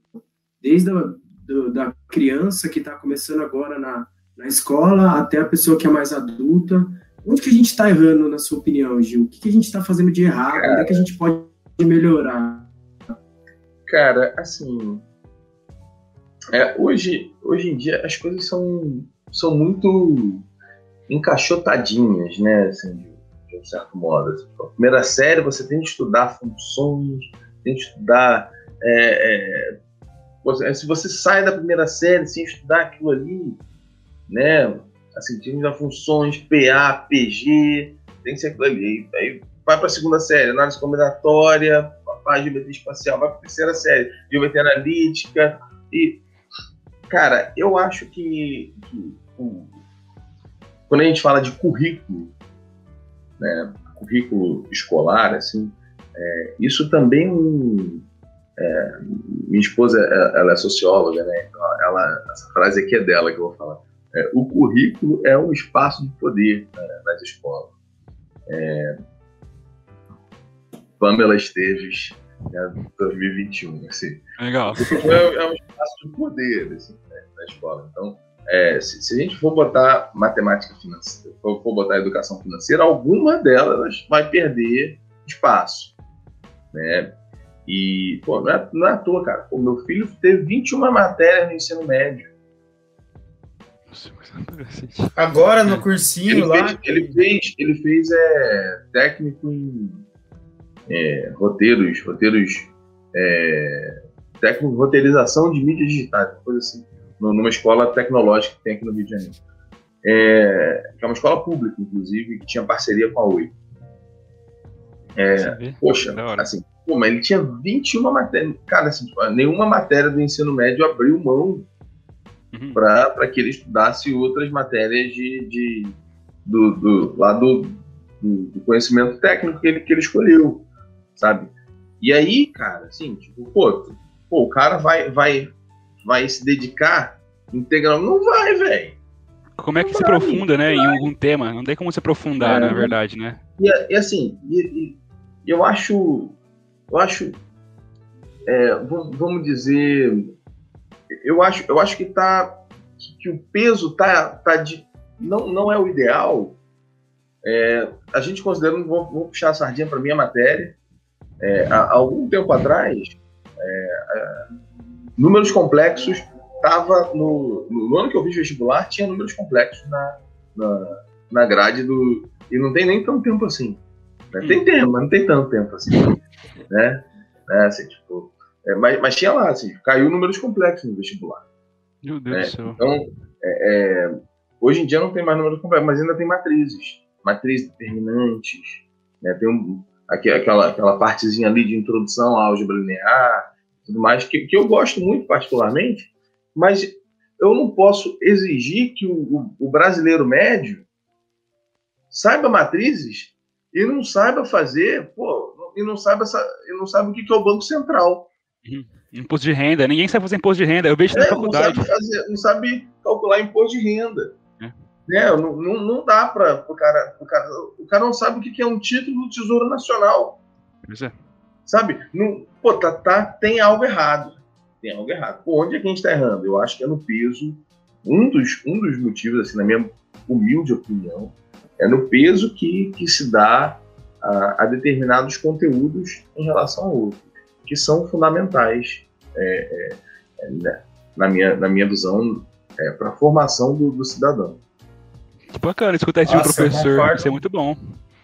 Desde a do, da criança que está começando agora na, na escola até a pessoa que é mais adulta. Onde que a gente está errando, na sua opinião, Gil? O que, que a gente está fazendo de errado? Cara, Onde é que a gente pode melhorar? Cara, assim. É, hoje, hoje em dia as coisas são, são muito encaixotadinhas, né? Assim, de, de um certo modo. Assim, a primeira série você tem que estudar funções, tem que estudar. É, é, se você sai da primeira série sem estudar aquilo ali, né? Assim, que estudar funções, PA, PG, tem que ser aquilo ali. Aí vai para a segunda série, análise combinatória, faz geometria espacial, vai para a terceira série, geometria analítica. E, cara, eu acho que, que quando a gente fala de currículo, né, currículo escolar, assim, é, isso também. É, minha esposa, ela é socióloga, né? Então ela, essa frase aqui é dela que eu vou falar. É, o currículo é um espaço de poder né, nas escolas. É, Pamela Esteves, né, 2021. Assim. Legal. É, é, um espaço de poder assim, né, na escola. Então, é, se, se, a gente for botar matemática financeira, for, for botar educação financeira, alguma delas vai perder espaço. Né? E, pô, não é, não é à toa, cara. O meu filho teve 21 matérias no ensino médio. Agora no cursinho ele lá. Fez, ele fez, ele fez é, técnico em é, roteiros, roteiros é, técnico, roteirização de mídias digitais, coisa assim, numa escola tecnológica que tem aqui no Rio de Janeiro. É, que é uma escola pública, inclusive, que tinha parceria com a Oi. É, poxa, assim, pô, mas ele tinha 21 matérias. Cara, assim, nenhuma matéria do ensino médio abriu mão uhum. para que ele estudasse outras matérias de, de do, do, lá do, do, conhecimento técnico que ele, que ele escolheu sabe? E aí, cara, assim, tipo, pô, pô o cara vai, vai, vai se dedicar integral. Não vai, velho. Como é que não se vai, aprofunda, né, em algum tema? Não tem como se aprofundar, é, na verdade, né? E, e assim, e, e, eu acho, eu acho, é, vamos dizer, eu acho, eu acho que tá, que o peso tá, tá de, não, não é o ideal. É, a gente considerando, vou, vou puxar a sardinha para minha matéria. É, há, algum tempo atrás, é, é, números complexos estava no, no, ano que eu fiz vestibular tinha números complexos na, na, na grade do e não tem nem tanto tempo assim né? tem tempo mas não tem tanto tempo assim né, né assim, tipo, é, mas, mas tinha lá assim caiu números complexos no vestibular meu Deus né? do céu então é, é, hoje em dia não tem mais números complexos mas ainda tem matrizes matrizes determinantes né? tem um, aquela aquela partezinha ali de introdução à álgebra linear tudo mais que, que eu gosto muito particularmente mas eu não posso exigir que o, o, o brasileiro médio saiba matrizes e não saiba fazer, pô, e não saiba, e não sabe o que é o Banco Central. Uhum. Imposto de renda, ninguém sabe fazer imposto de renda, eu vejo é, na faculdade. Não sabe, fazer, não sabe calcular imposto de renda. É. Né? Não, não, não dá para o cara, cara. O cara não sabe o que é um título do Tesouro Nacional. Pois é. Sabe? Não, pô, tá, tá, tem algo errado tem algo errado. Por onde é que a gente está errando? Eu acho que é no peso. Um dos, um dos motivos, assim, na minha humilde opinião, é no peso que, que se dá a, a determinados conteúdos em relação a outros, que são fundamentais, é, é, na, minha, na minha visão, é, para a formação do, do, cidadão. Que bacana escutar isso Nossa, de um professor, isso é muito bom.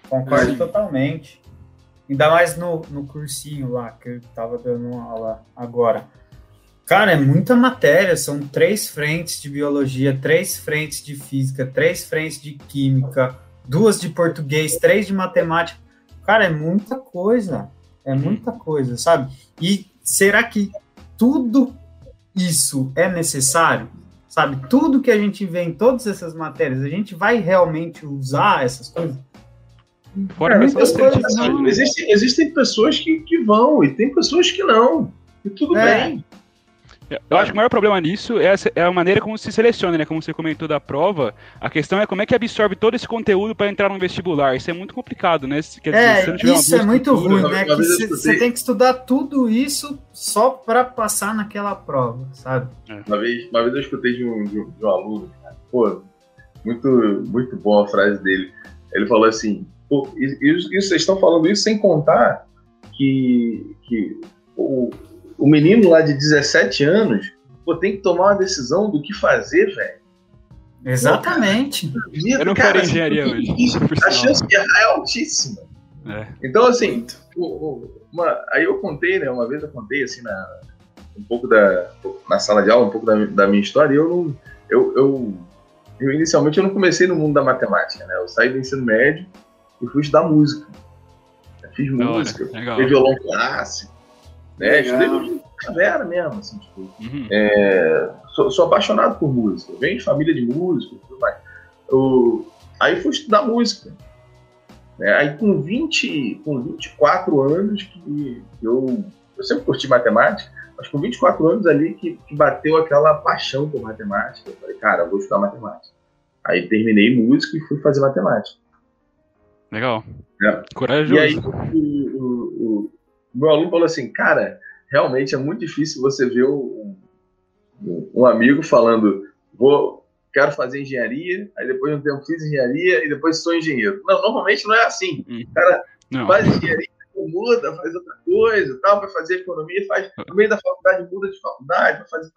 Concordo Sim. totalmente. Ainda mais no, no cursinho lá, que eu estava dando aula agora. Cara, é muita matéria, são três frentes de biologia, três frentes de física, três frentes de química, duas de português, três de matemática. Cara, é muita coisa, é muita coisa, sabe? E será que tudo isso é necessário? Sabe, tudo que a gente vê em todas essas matérias, a gente vai realmente usar essas coisas? Fora coisas não. Existem, existem pessoas que, que vão e tem pessoas que não. E tudo é. bem. Eu acho que o maior problema nisso é a, é a, maneira como se seleciona, né? Como você comentou da prova. A questão é como é que absorve todo esse conteúdo para entrar no vestibular. Isso é muito complicado, né? Quer é, dizer, isso é muito ruim, né? Que você tem que estudar tudo isso só para passar naquela prova, sabe? É. Uma, vez, uma vez eu escutei de um, de um, de um aluno, pô, muito, muito boa a frase dele. Ele falou assim: pô, isso, isso, vocês estão falando isso sem contar que, que o o menino lá de 17 anos pô, tem que tomar uma decisão do que fazer, velho. Exatamente. Pô, vida, eu não quero engenharia hoje. A chance de errar é altíssima. É. Então, assim, uma, aí eu contei, né? Uma vez eu contei, assim, na, um pouco da, na sala de aula, um pouco da, da minha história, e eu não. Eu, eu, eu, inicialmente eu não comecei no mundo da matemática, né? Eu saí do ensino médio e fui estudar música. Eu fiz música, fiz violão clássico, né? Estudei caverna mesmo, assim, tipo, uhum. é, sou, sou, apaixonado por música, venho de família de músicos, tudo mais. Eu, aí fui estudar música. Né? Aí com 20, com 24 anos que eu, eu sempre curti matemática, mas com 24 anos ali que, que bateu aquela paixão por matemática, eu falei, cara, eu vou estudar matemática. Aí terminei música e fui fazer matemática. Legal. É. Corajoso. E aí o, meu aluno falou assim, cara, realmente é muito difícil você ver um, um amigo falando, vou, quero fazer engenharia, aí depois de um tempo fiz engenharia e depois sou engenheiro. Não, normalmente não é assim. Hum. O cara não. faz engenharia, muda, faz outra coisa, tal, vai fazer economia, faz no meio da faculdade muda de faculdade, vai fazer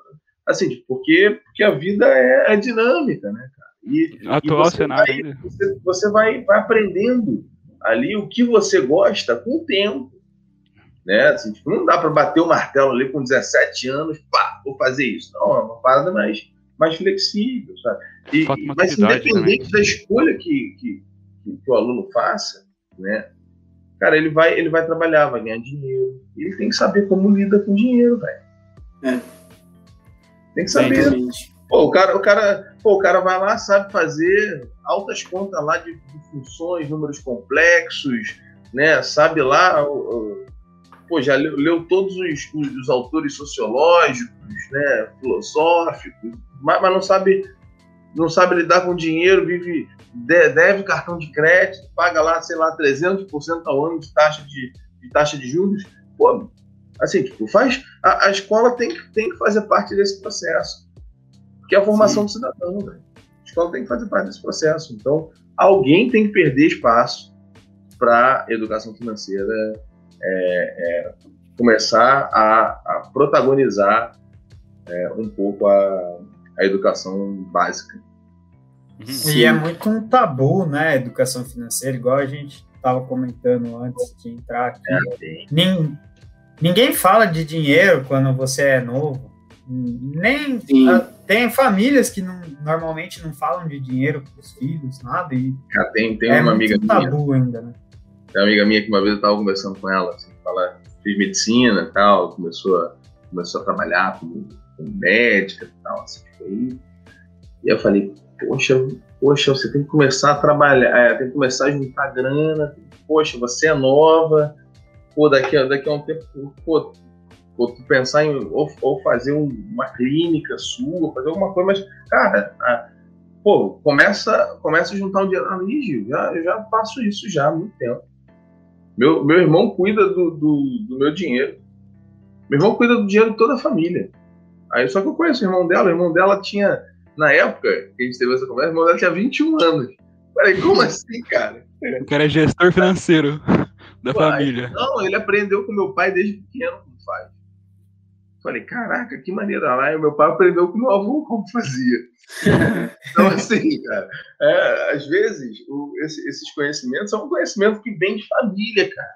assim, porque, porque a vida é, é dinâmica, né, cara? E, Atual e você cenário. Vai, você, você vai, vai aprendendo ali o que você gosta com o tempo né? Assim, tipo, não dá para bater o martelo ali com 17 anos, pá, vou fazer isso. Não, é uma parada mais, mais flexível, sabe? E, mas independente também. da escolha que, que, que, o aluno faça, né? Cara, ele vai, ele vai trabalhar, vai ganhar dinheiro. Ele tem que saber como lida com dinheiro, velho. É. Tem que saber. Pô, o cara, o cara, pô, o cara vai lá, sabe fazer altas contas lá de, de funções, números complexos, né? Sabe lá o, pô, já leu, leu todos os, os, os, autores sociológicos, né, filosóficos, mas, mas, não sabe não sabe lidar com dinheiro, vive deve cartão de crédito, paga lá, sei lá, 300% ao ano de taxa de, de taxa de juros. Pô, assim, tipo, faz a, a, escola tem, tem que fazer parte desse processo, que é a formação Sim. do cidadão, né? A escola tem que fazer parte desse processo. Então, alguém tem que perder espaço para educação financeira é, é, começar a, a protagonizar é, um pouco a, a educação básica. Uhum. E é muito um tabu, né, educação financeira, igual a gente estava comentando antes de entrar aqui. É, ninguém fala de dinheiro quando você é novo. Nem a, tem famílias que não, normalmente não falam de dinheiro para os filhos, nada. E Já tem, tem é uma amiga tabu minha. ainda, né? Tem uma amiga minha que uma vez eu estava conversando com ela, assim, ela fez medicina e tal, começou a, começou a trabalhar como, como médica e tal, assim, aí. E eu falei, poxa, poxa, você tem que começar a trabalhar, é, tem que começar a juntar grana, poxa, você é nova, pô, daqui, daqui a um tempo, pô, tu pensar em ou, ou fazer um, uma clínica sua, fazer alguma coisa, mas, cara, a, pô, começa, começa a juntar um dinheiro ali, Gil, já, eu já faço isso já há muito tempo. Meu, meu irmão cuida do, do, do meu dinheiro. Meu irmão cuida do dinheiro de toda a família. Aí só que eu conheço o irmão dela, o irmão dela tinha na época que a gente teve essa conversa, o irmão dela tinha 21 anos. Falei, como assim, cara? O cara é gestor financeiro da família. não, ele aprendeu com meu pai desde pequeno como faz. Falei, caraca, que maneira lá. E meu pai aprendeu com meu avô como fazia. então, assim, cara, é, às vezes o, esse, esses conhecimentos são um conhecimento que vem de família, cara.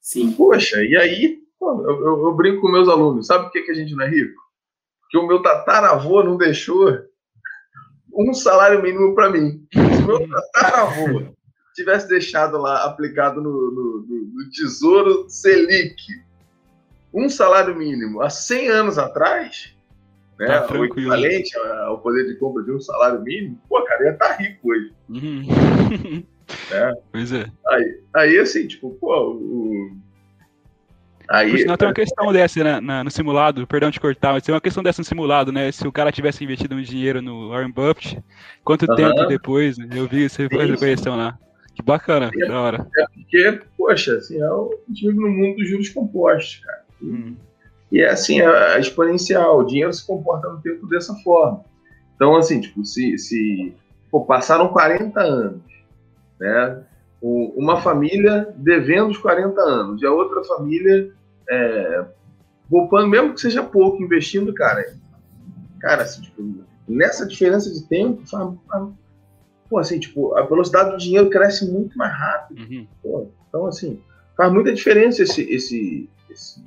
Sim. Poxa, e aí, pô, eu, eu, eu, brinco com meus alunos, sabe por que, que a gente não é rico? Porque o meu tataravô não deixou um salário mínimo para mim. Se meu tataravô tivesse deixado lá aplicado no, no, no, Tesouro Selic um salário mínimo há 100 anos atrás, né, tá o equivalente ao poder de compra de um salário mínimo, pô, cara, ia estar tá rico hoje. Uhum. É. Pois é. Aí, aí, assim, tipo, pô, o, Aí, Por sinal, tem uma questão dessa né, na, no simulado, perdão de cortar, mas tem uma questão dessa no simulado, né? Se o cara tivesse investido um dinheiro no Warren Buffett, quanto uh -huh. tempo depois? Né? Eu vi você faz a questão lá. Que bacana, é, da hora. É porque, poxa, assim, é o, vive no mundo dos juros compostos, cara. Hum. E é assim, é, é exponencial. O dinheiro se comporta no tempo dessa forma. Então, assim, tipo, se, se pô, passaram 40 anos, né? Uma família devendo os 40 anos e a outra família é, poupando, mesmo que seja pouco, investindo, cara. Cara, assim, tipo, nessa diferença de tempo, faz, pô, assim, tipo, a velocidade do dinheiro cresce muito mais rápido. Uhum. Pô, então, assim, faz muita diferença esse, esse, esse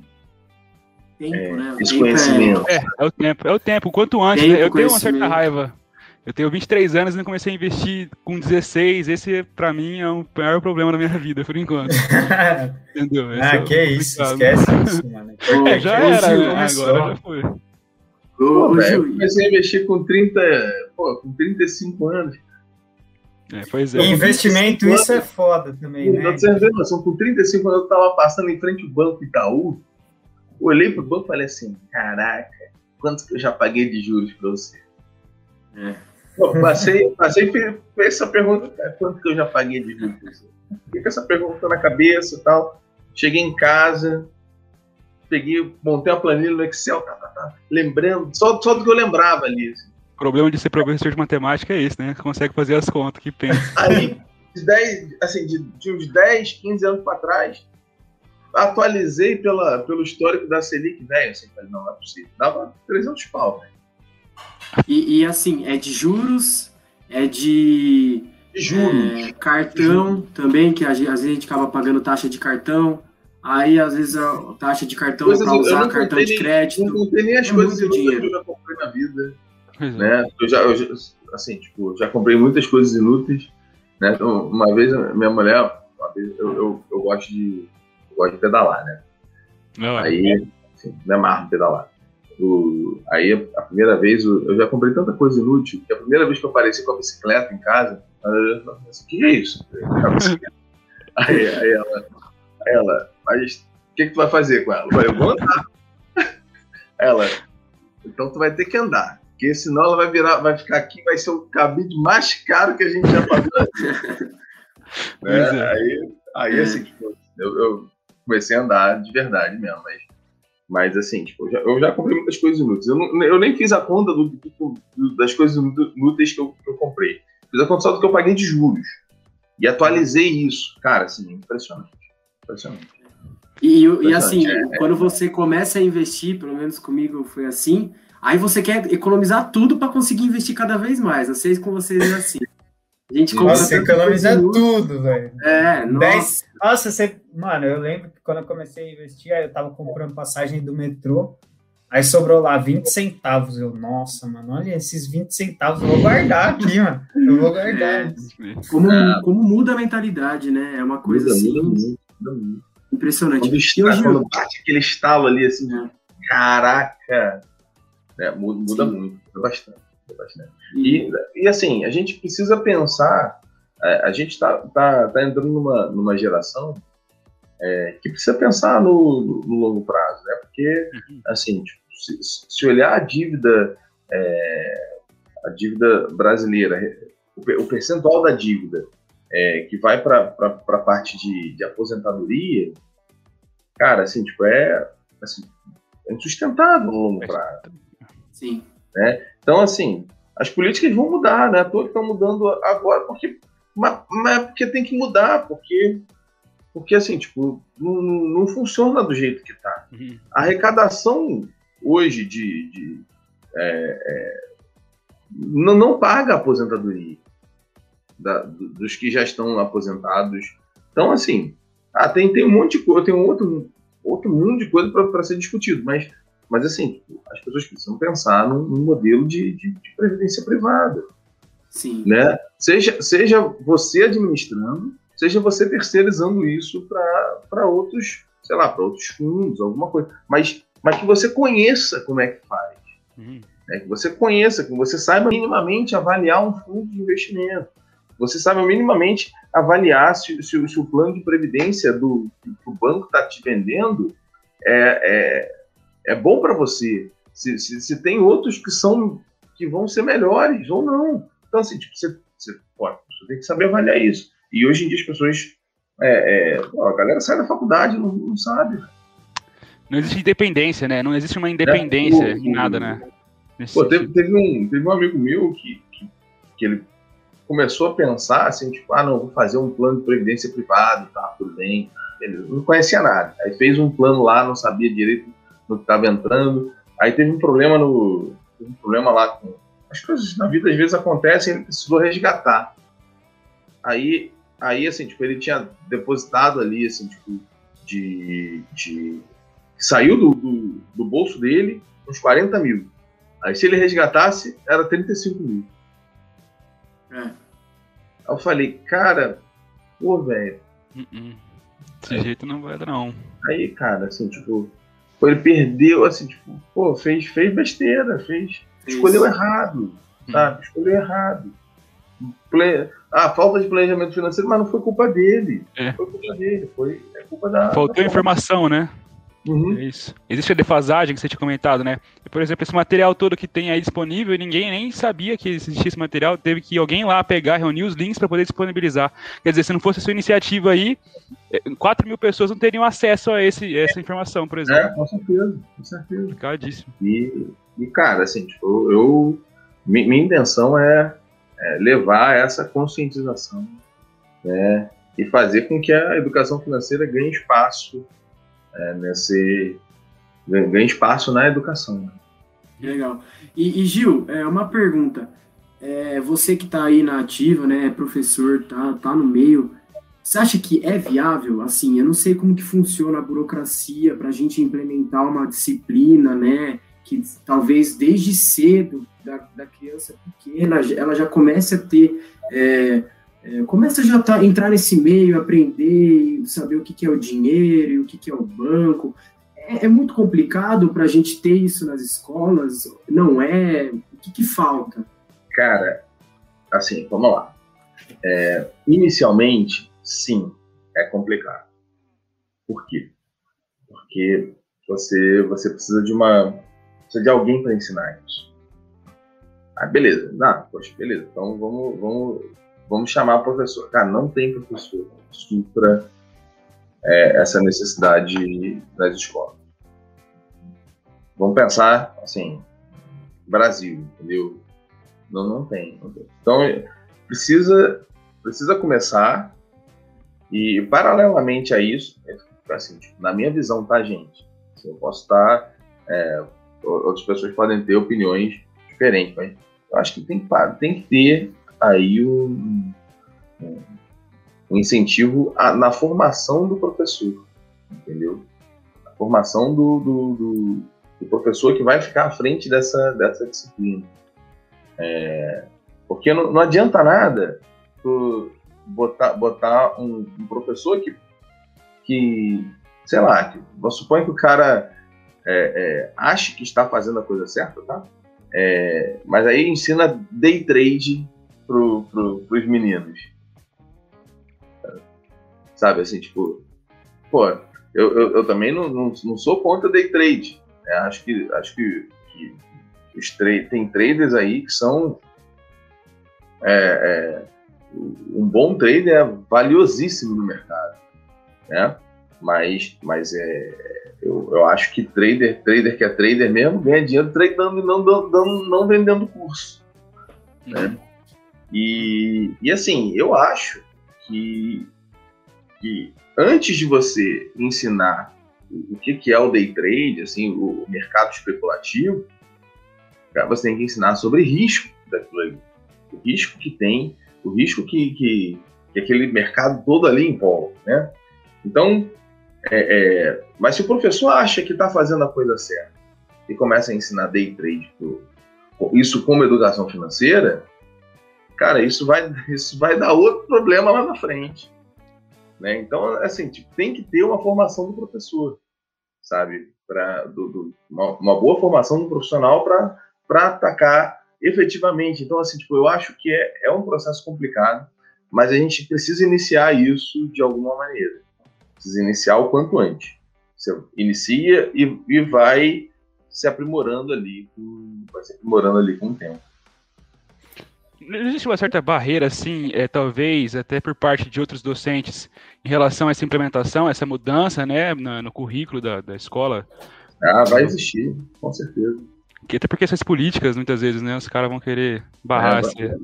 Tempo, é, né? esse conhecimento. É, é, o tempo, é o tempo. Quanto antes, tempo, né? eu tenho uma certa raiva eu tenho 23 anos e não comecei a investir com 16. Esse, pra mim, é o maior problema da minha vida, por enquanto. Entendeu? Esse ah, é que isso, esquece isso, mano. É, já era, agora já foi. Pô, velho, comecei a investir com 30, pô, com 35 anos. É, pois é. E investimento, isso é foda também, né? Tem noção, com 35 anos eu tava passando em frente ao Banco Itaú, olhei pro banco e falei assim, caraca, quanto que eu já paguei de juros pra você? É. Pô, passei, passei fez essa pergunta, quanto que eu já paguei de juros? Fiquei com essa pergunta na cabeça e tal. Cheguei em casa, peguei, montei uma planilha no Excel, tá, tá, tá, lembrando, só, só do que eu lembrava ali. Assim. O problema de ser professor de matemática é esse, né? Consegue fazer as contas, que pensa. Aí, de 10, assim, de, de uns 10, 15 anos para trás, atualizei pela, pelo histórico da Selic, velho, assim, não, não é possível. Dava 300 pau, velho. E, e, assim, é de juros, é de juros. É, cartão também, que às vezes a gente acaba pagando taxa de cartão. Aí, às vezes, a taxa de cartão é para usar cartão de crédito. Não contei nem as é coisas dinheiro. que eu já comprei na vida. É. Né? Eu já, eu já, assim, tipo, já comprei muitas coisas inúteis. Né? Então, uma vez, minha mulher, vez, eu, eu, eu, gosto de, gosto de pedalar, né? Não, Aí, assim, me amarro pedalar. O, aí a primeira vez eu já comprei tanta coisa inútil que a primeira vez que eu apareci com a bicicleta em casa, eu falei assim, o que é isso? aí, aí ela, aí ela, mas o que, que tu vai fazer com ela? Eu falei, eu vou andar. Ela, então tu vai ter que andar. Porque senão ela vai virar, vai ficar aqui, vai ser o cabide mais caro que a gente já pagou. é, é. Aí, aí assim, eu, eu, comecei a andar de verdade mesmo, mas, mas assim, tipo, eu já, eu já comprei muitas coisas inúteis. Eu, não, eu nem fiz a conta do, do, das coisas inúteis que eu, que eu comprei. Fiz a conta só do que eu paguei de juros. E atualizei isso. Cara, assim, impressionante. Impressionante. E, e assim, é, quando você começa a investir, pelo menos comigo foi assim, aí você quer economizar tudo para conseguir investir cada vez mais. Não sei se com vocês é assim. A gente Nossa, economiza tudo, velho. É, nossa. Nossa, você... Mano, eu lembro que quando eu comecei a investir, eu tava comprando passagem do metrô, aí sobrou lá 20 centavos. Eu, nossa, mano, olha esses 20 centavos, eu vou guardar aqui, mano. Eu vou guardar. É, como, como muda a mentalidade, né? É uma coisa muda, assim. Muda, muda, muda. Impressionante. Quando, está, hoje... quando bate aquele estalo ali, assim, é. caraca, é, muda, muda muito, muda bastante. Bastante. E, e assim, a gente precisa pensar, é, a gente está tá, tá entrando numa, numa geração é, que precisa pensar no, no, longo prazo, né? Porque, uhum. assim, tipo, se, se, olhar a dívida, é, a dívida brasileira, o, o percentual da dívida é, que vai para a parte de, de, aposentadoria, cara, assim, tipo, é, assim, é insustentável no longo prazo. Sim. Né? Então, assim, as políticas vão mudar, né? Todos estão mudando agora, porque, mas, mas porque tem que mudar, porque, porque assim, tipo, não, não funciona do jeito que está. Uhum. A arrecadação hoje de, de é, é, não, não paga a aposentadoria da, dos que já estão aposentados. Então, assim, ah, tem, tem um monte de coisa, tem um outro, outro mundo de coisa para ser discutido, mas, mas assim, as pessoas precisam pensar num, num modelo de, de, de, previdência privada. Sim. Né? Seja, seja você administrando, seja você terceirizando isso para outros, sei lá, para outros fundos, alguma coisa. Mas, mas que você conheça como é que faz. Uhum. Né? Que você conheça, que você saiba minimamente avaliar um fundo de investimento você sabe minimamente avaliar se, se, se o plano de previdência do que o banco está te vendendo é, é, é bom para você. Se, se, se, tem outros que são que vão ser melhores ou não. Então, assim, tipo, você, você, pode, você tem que saber avaliar isso. E hoje em dia as pessoas. É, é, a galera sai da faculdade não, não sabe. Não existe independência, né? Não existe uma independência é, o, em nada, né? Pô, teve, teve, um, teve um amigo meu que, que, que ele começou a pensar assim, tipo, ah, não, vou fazer um plano de previdência privado, tá, tudo bem. Ele não conhecia nada. Aí fez um plano lá, não sabia direito no que estava entrando. Aí teve um problema no. Teve um problema lá com. As coisas na vida às vezes acontecem, ele precisou resgatar. Aí, aí assim, tipo, ele tinha depositado ali, assim, tipo, de. de saiu do, do, do bolso dele uns 40 mil. Aí se ele resgatasse, era 35 mil. É. Aí eu falei, cara, pô, velho. Uh -uh. Desse jeito não vai dar, não. Aí, cara, assim, tipo, pô, ele perdeu, assim, tipo, pô, fez, fez besteira, fez. Escolheu errado, hum. sabe? Escolheu errado. Ple... Ah, falta de planejamento financeiro, mas não foi culpa dele. É. Foi culpa dele, foi é culpa da. Faltou da informação, né? Uhum. É isso. Existe a defasagem que você tinha comentado, né? Por exemplo, esse material todo que tem aí disponível, ninguém nem sabia que existia esse material, teve que alguém lá pegar, reunir os links para poder disponibilizar. Quer dizer, se não fosse a sua iniciativa aí, 4 é, mil pessoas não teriam acesso a esse, essa informação, por exemplo. É, com certeza, com certeza. Complicadíssimo. E, e cara, assim, tipo, eu. Minha intenção é, é levar essa conscientização, né? E fazer com que a educação financeira ganhe espaço é, nesse ganha espaço na educação. Né? Legal. E, e, Gil, é uma pergunta. É, você que está aí na ativa, né, é professor, tá, tá no meio, você acha que é viável? Assim, eu não sei como que funciona a burocracia para a gente implementar uma disciplina, né, que talvez desde cedo da, da criança pequena ela já comece a ter é, é, começa já tá, entrar nesse meio, aprender, saber o que, que é o dinheiro o que, que é o banco. É, é muito complicado para a gente ter isso nas escolas? Não é? O que, que falta? Cara, assim, vamos lá. É, inicialmente, sim, é complicado. Por quê? Porque você, você precisa de uma. Precisa de alguém para ensinar isso. Ah, beleza. Não, poxa, beleza. Então vamos, vamos, vamos chamar o professor. Cara, não tem professor que supra é, essa necessidade nas escolas. Vamos pensar, assim, Brasil, entendeu? Não, não tem. Então, precisa, precisa começar e, paralelamente a isso, assim, tipo, na minha visão, tá, gente? Assim, eu posso estar... É, outras pessoas podem ter opiniões diferentes, mas eu acho que tem, tem que ter aí um incentivo a, na formação do professor, entendeu? A formação do, do, do, do, professor que vai ficar à frente dessa, dessa disciplina. É, porque não, não, adianta nada tu botar, botar um, um, professor que, que sei lá, que, supor que o cara é, é, ache que está fazendo a coisa certa, tá? É, mas aí ensina day trade pro, pro, pros meninos. Sabe, assim, tipo, pô, eu, eu, eu também não, não, não, sou contra day trade. Né? Acho que, acho que, que os tra tem traders aí que são. É, é, um bom trader é valiosíssimo no mercado. Né? Mas, mas é, eu, eu acho que trader, trader que é trader mesmo, ganha dinheiro tradando e não, não, não vendendo curso. Né? E, e assim, eu acho que, que antes de você ensinar o que, que é o day trade, assim, o mercado especulativo, você tem que ensinar sobre risco daquilo ali. O risco que tem, o risco que, que, que aquele mercado todo ali envolve, né? Então, é, é, mas se o professor acha que está fazendo a coisa certa e começa a ensinar day trade, isso como educação financeira, cara, isso vai, isso vai dar outro problema lá na frente. Né? Então, assim, tipo, tem que ter uma formação do professor, sabe? Pra, do, do, uma, uma, boa formação do profissional para atacar efetivamente. Então, assim, tipo, eu acho que é, é um processo complicado, mas a gente precisa iniciar isso de alguma maneira. Precisa iniciar o quanto antes. Você inicia e, e vai se aprimorando ali, com, vai se aprimorando ali com o tempo. Existe uma certa barreira, assim, é, talvez até por parte de outros docentes, em relação a essa implementação, essa mudança, né, no, no currículo da, da escola? Ah, vai existir, com certeza. Que, até porque essas políticas, muitas vezes, né, os caras vão querer barrar. É, vai,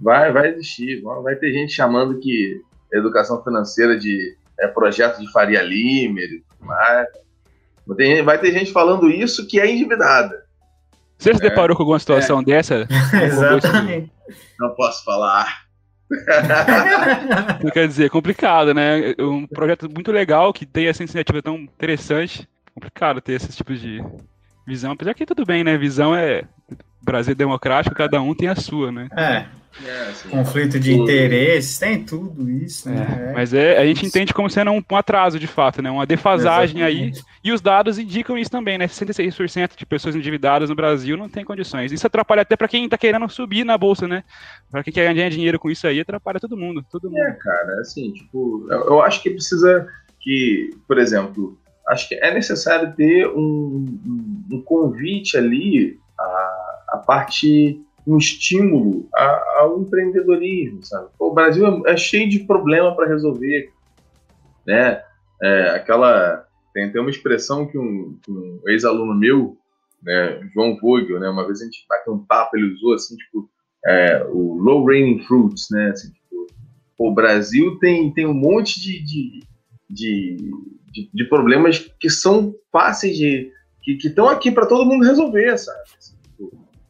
vai, vai existir. Vai ter gente chamando que educação financeira de é, projeto de Faria Limer e tudo mais. Vai ter gente falando isso que é endividada. Você se é. deparou com alguma situação é. dessa? Exatamente. Não posso falar. Quer dizer, é complicado, né? Um projeto muito legal que tem essa iniciativa tão interessante. Complicado ter esses tipos de visão. Apesar que tudo bem, né? Visão é Brasil democrático, cada um tem a sua, né? É. É, assim, Conflito de interesses, tem tudo isso, né? É, mas é, a gente entende como sendo um, um, atraso de fato, né? Uma defasagem Exatamente. aí. E os dados indicam isso também, né? 66% de pessoas endividadas no Brasil não tem condições. Isso atrapalha até para quem está querendo subir na bolsa, né? Para quem quer ganhar dinheiro com isso aí, atrapalha todo mundo. Todo mundo. É, cara, assim, tipo, eu, eu acho que precisa que, por exemplo, acho que é necessário ter um, um, convite ali a, a parte um estímulo ao empreendedorismo, sabe? o Brasil é, é, cheio de problema para resolver, né? É, aquela tem, tem uma expressão que um, um ex-aluno meu, né, João Vogel, né, uma vez a gente bateu um papo, ele usou assim, tipo, é, o low raining fruits, né? Assim, tipo, o Brasil tem, tem um monte de, de, de, de, de problemas que são fáceis de que estão aqui para todo mundo resolver, sabe?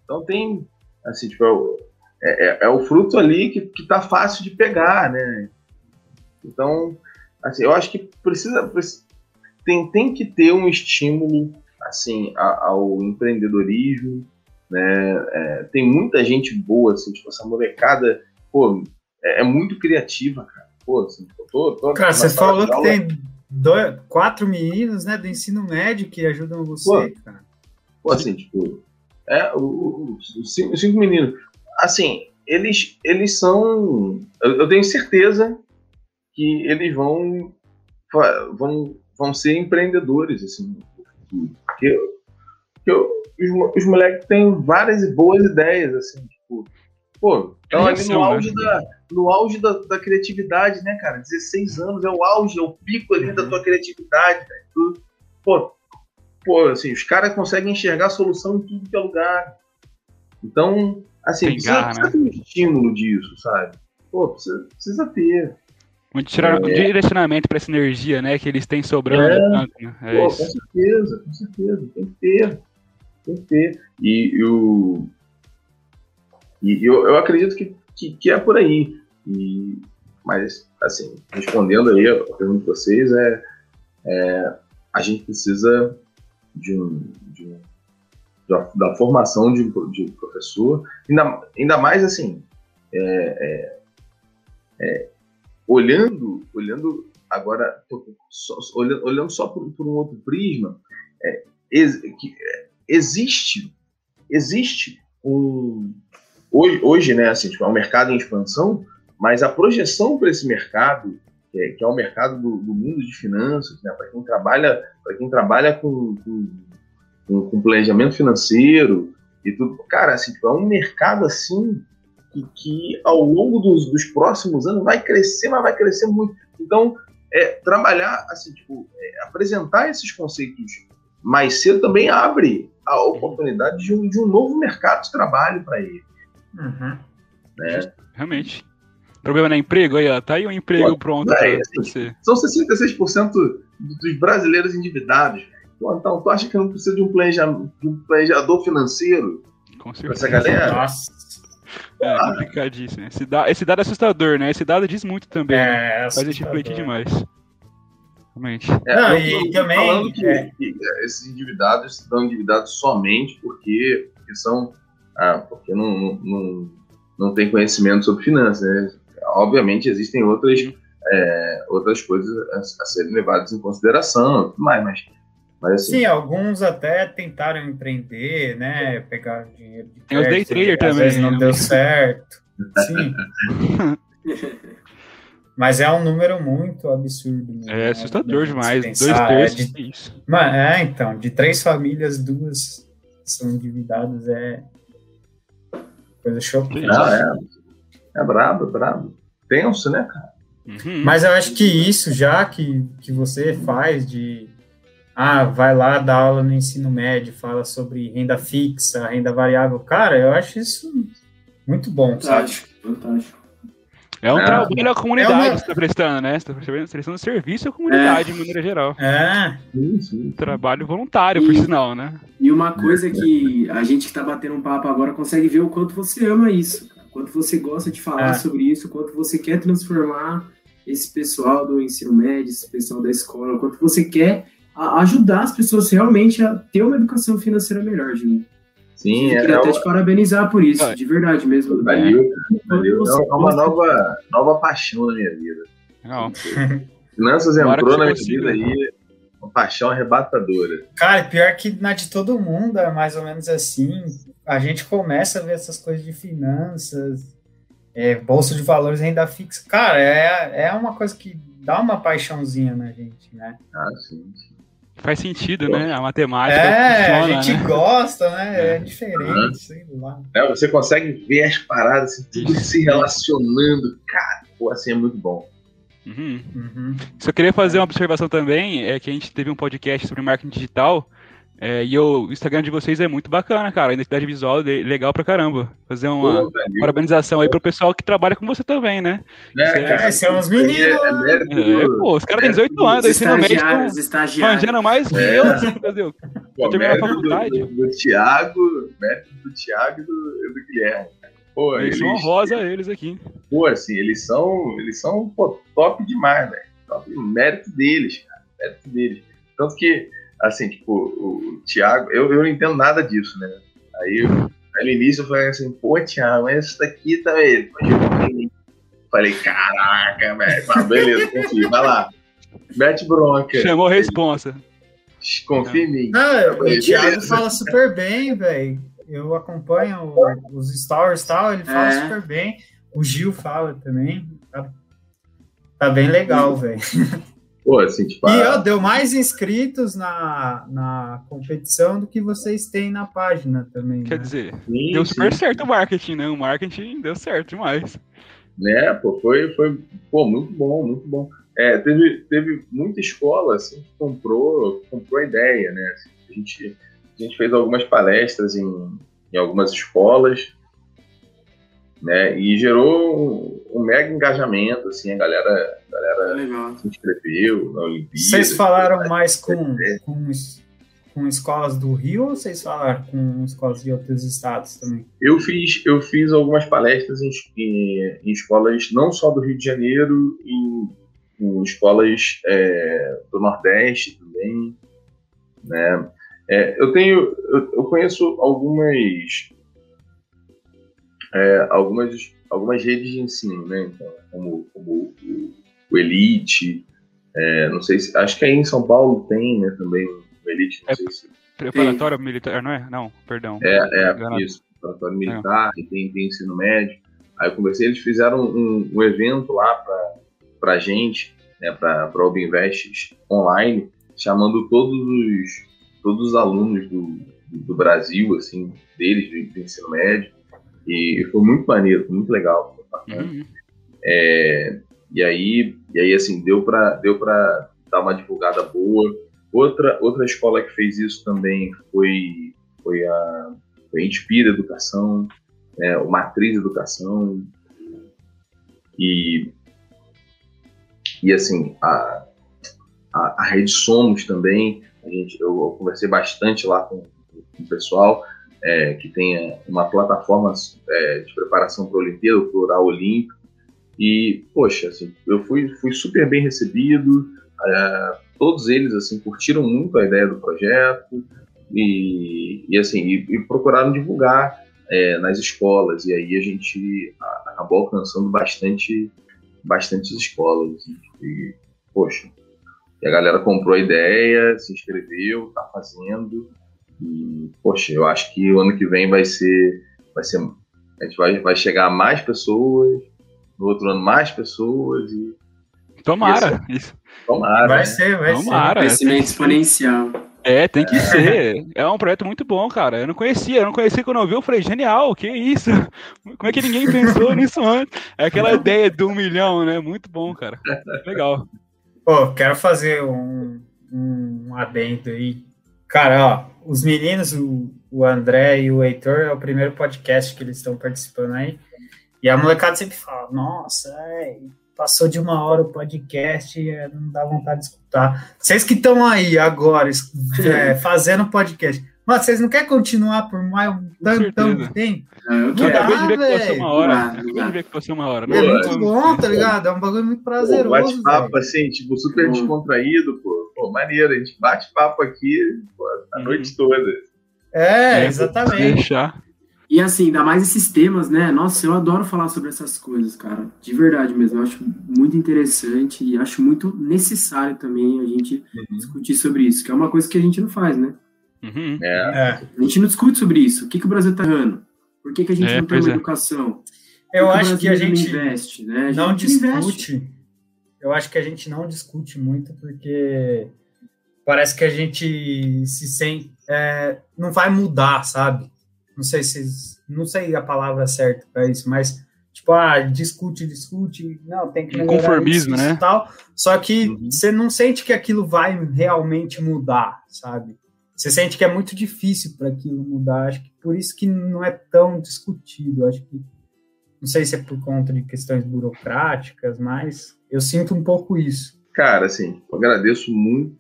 Então tem Assim, tipo, é, é, é o fruto ali que, que tá fácil de pegar, né? Então, assim, eu acho que precisa, precisa tem, tem que ter um estímulo assim ao empreendedorismo, né? É, tem muita gente boa, assim, tipo, essa molecada, pô, é, é muito criativa, cara. Pô, assim, tipo, tô, tô cara, você falou que tem dois, quatro meninos, né, do ensino médio que ajudam você, pô, cara. Pô, assim, tipo, é, os, cinco, cinco, meninos. Assim, eles, eles são. Eu, eu, tenho certeza que eles vão, vão, vão ser empreendedores, assim, porque, porque os, os moleques têm várias e boas ideias, assim, tipo, pô, estão ali no auge, né? da, no auge da, da, criatividade, né, cara? 16 anos é o auge, é o pico ali uhum. da tua criatividade, velho. Pô, pô, assim, os caras conseguem enxergar a solução em tudo que é lugar. Então, assim, precisa, precisa né? ter um estímulo disso, sabe? Pô, precisa, precisa ter. Um, tirar, é. um direcionamento para essa energia, né, que eles têm sobrando. É, tanto, né? é pô, com certeza, com certeza. Tem que ter. Tem que ter. E eu, e eu, eu acredito que, que, que, é por aí. E, mas, assim, respondendo aí a pergunta de vocês, é, é a gente precisa de um, de um da, da, formação de, de professor, ainda, ainda mais assim, é, é, é, olhando, olhando agora, só, olhando, olhando só por, por, um outro prisma, é, ex, que, é, existe, existe um hoje, hoje né, assim, tipo, é um mercado em expansão, mas a projeção para esse mercado que é, que é o mercado do, do, mundo de finanças, né? para quem trabalha, para quem trabalha com, com, com, planejamento financeiro e tudo, cara, assim, tipo, é um mercado assim que, que ao longo dos, dos, próximos anos vai crescer, mas vai crescer muito. Então, é, trabalhar, assim, tipo, é, apresentar esses conceitos mais cedo também abre a oportunidade de um, de um novo mercado de trabalho para ele. Uhum. Né? Realmente. Problema no emprego aí, ó. Tá aí um emprego Pô, pronto é, pra você. São 66% dos brasileiros endividados. Pô, então, tu acha que não precisa de um, planeja, de um planejador financeiro? Com certeza. Essa galera? Nossa. É, ah. complicadíssimo. Esse dado, esse dado é assustador, né? Esse dado diz muito também. É, né? Faz a gente refletir demais. Realmente. É, não, e também. Que, é. que esses endividados estão endividados somente porque, porque são. Ah, porque não, não, não tem conhecimento sobre finanças, né? Obviamente existem outras, é, outras coisas a, a, serem levadas em consideração, mais, mas, mas assim, Sim, alguns até tentaram empreender, né? Pegar dinheiro de Tem os day trader também. Às vezes não né? deu certo. Sim. Mas é um número muito absurdo. Mesmo, é assustador né? demais. Dois terços. É, de, é, então, de três famílias, duas são endividadas, é coisa chocante. Não, é, é brabo, é brabo tenso, né, cara? Uhum. Mas eu acho que isso já que, que você faz de ah, vai lá dar aula no ensino médio, fala sobre renda fixa, renda variável, cara, eu acho isso muito bom, fantástico, sabe? Fantástico. É um é, trabalho à comunidade é uma... que você está prestando, né? Você está prestando serviço à comunidade, é. de maneira geral. É. Um trabalho voluntário, e, por sinal, né? E uma coisa que a gente que está batendo um papo agora consegue ver o quanto você ama isso quanto você gosta de falar é. sobre isso, quanto você quer transformar esse pessoal do ensino médio, esse pessoal da escola, quanto você quer ajudar as pessoas realmente a ter uma educação financeira melhor, Gil. Sim, eu queria é, até te parabenizar por isso, de verdade mesmo. Valeu, valeu. É uma nova, nova paixão na minha vida. Não. Finanças entrou na minha vida aí, uma paixão arrebatadora. Cara, pior que na de todo mundo é mais ou menos assim a gente começa a ver essas coisas de finanças, é, bolsa de valores, renda fixa. Cara, é, é uma coisa que dá uma paixãozinha na gente, né? Ah, sim. Faz sentido, né? A matemática. É, funciona, a gente né? gosta, né? É, é diferente, uhum. sei lá. É, você consegue ver as paradas, assim, tudo se relacionando. Cara, pô, assim é muito bom. Uhum. Uhum. Só queria fazer uma observação também, é que a gente teve um podcast sobre marketing digital é, e o Instagram de vocês é muito bacana, cara. A identidade visual é legal pra caramba. Fazer uma Pô, parabenização aí pro pessoal que trabalha com você também, né? É, cara, é, são os meninos. É, é, pô, os caras têm 18 anos, ensino médio. Manjando mais que eu, assim, Brasil. Pô, terminar a faculdade. Do, do Thiago, mérito do Thiago e do, do Guilherme. Pô, eles, eles são rosa eles aqui. Pô, assim, eles são, eles são pô, top demais, velho. Top mérito deles, cara. Mérito deles. Tanto que assim, tipo, o, Thiago, eu, eu não entendo nada disso, né? Aí, aí no início eu falei assim, pô, Thiago, mas isso daqui tá ele. Falei, caraca, velho. Beleza, confia, vai lá. Mete bronca. Chamou a responsa. Confia em mim. Não, o Thiago fala super bem, velho. Eu acompanho os stories e tal, ele fala é. super bem. O Gil fala também. Tá, tá bem legal, velho. Pô, assim, tipo, e ó, deu mais inscritos na, na competição do que vocês têm na página também. Quer né? dizer, sim, deu super sim. certo o marketing, né? O marketing deu certo demais. Né, pô, foi, foi pô, muito bom, muito bom. É, teve, teve muita escola assim, que comprou, comprou a ideia, né? Assim, a, gente, a gente fez algumas palestras em, em algumas escolas, né? E gerou um, um mega engajamento, assim, a galera, a galera Legal. se inscreveu na Olimpíada. Vocês falaram mais com, com, com escolas do Rio ou vocês falaram com escolas de outros estados também? Eu fiz, eu fiz algumas palestras em, em, em escolas não só do Rio de Janeiro, em, em escolas é, do Nordeste também, né? É, eu tenho, eu, eu conheço algumas é, algumas, algumas redes de ensino, né? Então, como, como o, o Elite, é, não sei se. Acho que aí em São Paulo tem, né, também o Elite, não é, sei se. Preparatório tem. militar, não é? Não, perdão. É, é, isso, preparatório militar, e tem, tem ensino médio. Aí eu conversei, eles fizeram um, um evento lá para pra gente, né, para o Invest online, chamando todos os, todos os alunos do, do Brasil, assim, deles, do, do ensino médio, e foi muito maneiro, foi muito legal. Uhum. É, e aí, e aí assim, deu para deu dar uma divulgada boa. Outra, outra escola que fez isso também foi, foi a, foi a Inspira Educação, né, o Matriz Educação. E, e assim, a, a, a Rede Somos também, a gente, eu, eu conversei bastante lá com, com o pessoal é, que tenha uma plataforma é, de preparação para a Olimpíada, o Plural Olímpico. E, poxa, assim, eu fui, fui super bem recebido, é, todos eles assim curtiram muito a ideia do projeto e, e assim, e, e procuraram divulgar é, nas escolas. E aí a gente acabou alcançando bastante, bastante escolas. E, poxa, e a galera comprou a ideia, se inscreveu, está fazendo. E, poxa, eu acho que o ano que vem vai ser. Vai ser a gente vai, vai chegar a mais pessoas, no outro ano mais pessoas e. Tomara! E isso. Tomara. Vai né? ser, vai Tomara, ser. Crescimento exponencial. É, tem que é. ser. É um projeto muito bom, cara. Eu não conhecia, eu não conhecia quando eu vi, eu falei, genial, que isso? Como é que ninguém pensou nisso antes? É aquela ideia do um milhão, né? Muito bom, cara. Legal. Pô, quero fazer um, um adendo aí. Cara, ó, os meninos, o, o André e o Heitor, é o primeiro podcast que eles estão participando aí. E a molecada sempre fala: Nossa, é, passou de uma hora o podcast, é, não dá vontade de escutar. Vocês que estão aí agora é, fazendo podcast, mas vocês não querem continuar por mais um tanto, tanto tempo? Eu não acabei de ver que passou uma hora. Acabei de ver que passou uma hora. É muito bom, tá ligado? É um bagulho muito prazeroso. Bate-papo assim, tipo, super descontraído, pô. Pô, maneiro. A gente bate papo aqui pô, a uhum. noite toda. É, exatamente. Deixar. E assim, ainda mais esses temas, né? Nossa, eu adoro falar sobre essas coisas, cara. De verdade mesmo. Eu acho muito interessante e acho muito necessário também a gente uhum. discutir sobre isso, que é uma coisa que a gente não faz, né? Uhum. É. é. A gente não discute sobre isso. O que, que o Brasil está errando? Por que, que a gente é, não tem uma é. educação? Eu acho que a gente investe, né? A não gente discute. Investe. Eu acho que a gente não discute muito porque parece que a gente se sente é, não vai mudar, sabe? Não sei se não sei a palavra certa para isso, mas tipo, ah, discute, discute, não, tem que conformismo, isso, né? Tal. Só que uhum. você não sente que aquilo vai realmente mudar, sabe? Você sente que é muito difícil para aquilo mudar. Acho que por isso que não é tão discutido. Acho que não sei se é por conta de questões burocráticas, mas eu sinto um pouco isso. Cara, assim, eu agradeço muito,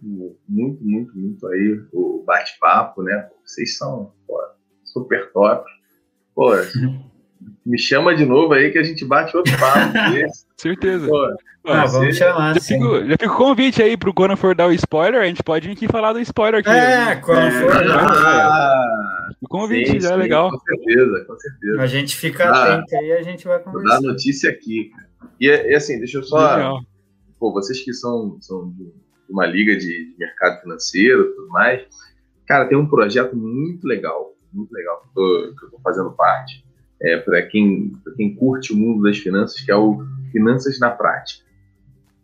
muito, muito, muito aí o bate-papo, né? Vocês são pô, super top. Pô, me chama de novo aí que a gente bate outro papo. Certeza. Pô, ah, vamos chamar. Já fica, já fica o convite aí pro quando for dar o spoiler, a gente pode vir aqui falar do spoiler aqui. É, quando é, for. Ah, o convite sim, já é sim, legal. Com certeza, com certeza. A gente fica ah, atento aí, a gente vai conversar. Vou dar notícia aqui. E, e assim, deixa eu só. Legal. Pô, vocês que são, são de uma liga de, de mercado financeiro e tudo mais, cara, tem um projeto muito legal, muito legal, que eu tô fazendo parte é, para quem, quem curte o mundo das finanças, que é o Finanças na Prática.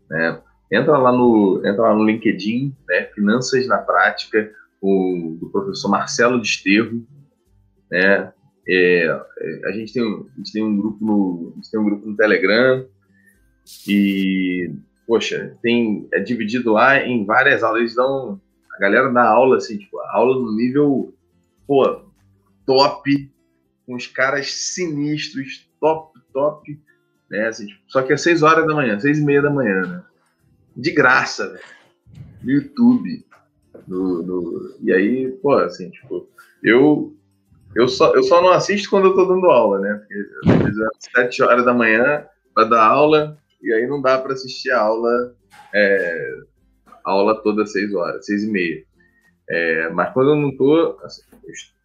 Né? entra lá no, entra lá no LinkedIn, né, Finanças na Prática, o, do professor Marcelo Desterro, né, é, é, a, gente tem, a gente tem um grupo no, a gente tem um grupo no Telegram e, poxa, tem, é dividido lá em várias aulas, eles dão, a galera dá aula, assim, tipo, aula no nível, pô, top, com os caras sinistros, top, top, né, assim, tipo, só que é 6 horas da manhã, 6 e meia da manhã, né, de graça, né? no YouTube. No, no, e aí, pô, assim, tipo, eu, eu, só, eu só não assisto quando eu tô dando aula, né? Porque às vezes é 7 horas da manhã para dar aula, e aí não dá para assistir a aula, é, a aula toda 6 horas, 6 e meia. É, mas quando eu não tô, assim,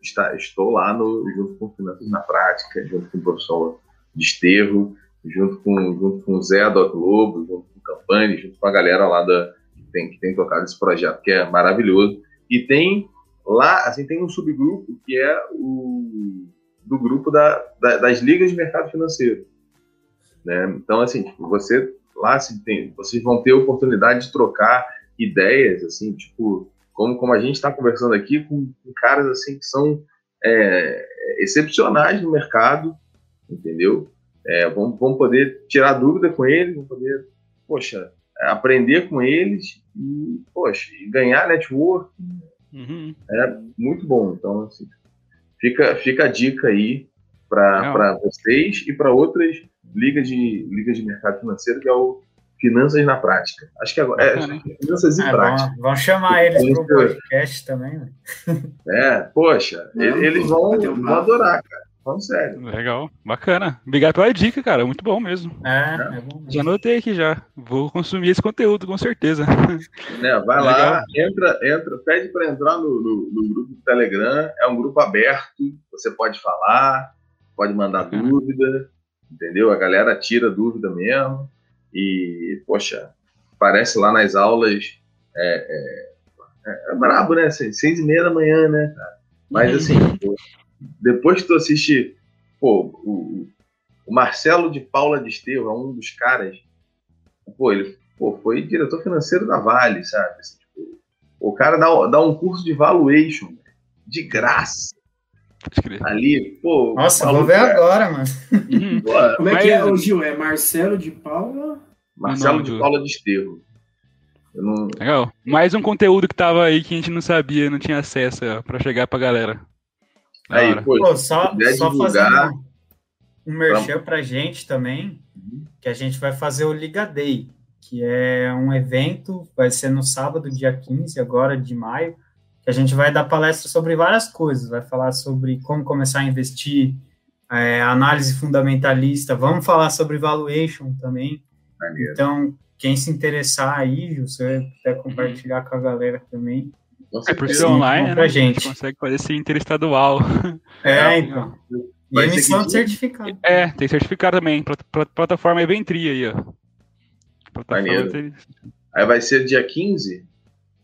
está, estou lá no, junto com Finanças na Prática, junto com o professor Desterro, junto com, junto com o Zé do Globo, junto Campani, junto com a galera lá da, que, tem, que tem tocado esse projeto, que é maravilhoso. E tem lá, assim, tem um subgrupo que é o do grupo da, da, das ligas de mercado financeiro. Né? Então, assim, tipo, você lá assim, tem, vocês vão ter oportunidade de trocar ideias, assim, tipo, como, como a gente está conversando aqui com, com, caras assim que são é, excepcionais no mercado, entendeu? É, vamos, vamos poder tirar dúvida com eles, vamos poder poxa, aprender com eles e, poxa, ganhar network uhum. é muito bom. Então, assim, fica, fica a dica aí para vocês e para outras ligas de, ligas de mercado financeiro, que é o Finanças na Prática. Acho que agora é, Finanças em é, Prática. Vamos, chamar eles para o podcast também. Né? É, poxa, eles vão, vão adorar, cara. Falando sério. Legal, bacana. Obrigado pela dica, cara. Muito bom mesmo. É, é bom. Já anotei aqui já. Vou consumir esse conteúdo, com certeza. É, vai lá, entra, entra, pede para entrar no, no, no, grupo do Telegram. É um grupo aberto, você pode falar, pode mandar bacana. dúvida, entendeu? A galera tira dúvida mesmo. E, poxa, aparece lá nas aulas. É, é, é brabo, né? Seis e meia da manhã, né, cara? Mas assim, depois que tu assiste, pô, o, o Marcelo de Paula de Estevam é um dos caras, pô, ele pô, foi diretor financeiro da Vale, sabe? Assim, tipo, o cara dá, dá um curso de valuation de graça. Ali, pô. Nossa, vou ver agora, mano. Pô, Como é que é, o Gil? É Marcelo de Paula? Marcelo de Paula de Estevam. Não... Legal. Mais um conteúdo que tava aí que a gente não sabia, não tinha acesso para chegar pra galera. Aí, pô, pô, só, só fazer um, merchan pra gente também, uhum. que a gente vai fazer o Liga Day, que é um evento, vai ser no sábado, dia 15, agora de maio, que a gente vai dar palestra sobre várias coisas, vai falar sobre como começar a investir, é, análise fundamentalista, vamos falar sobre valuation também. Então, quem se interessar aí, você puder compartilhar com a galera também, é por ser online, né? Gente. a gente consegue fazer esse interestadual. É, então. E emissão de certificado. É, tem certificado também. Plataforma Eventri aí, ó. Maneiro. Aí vai ser dia 15?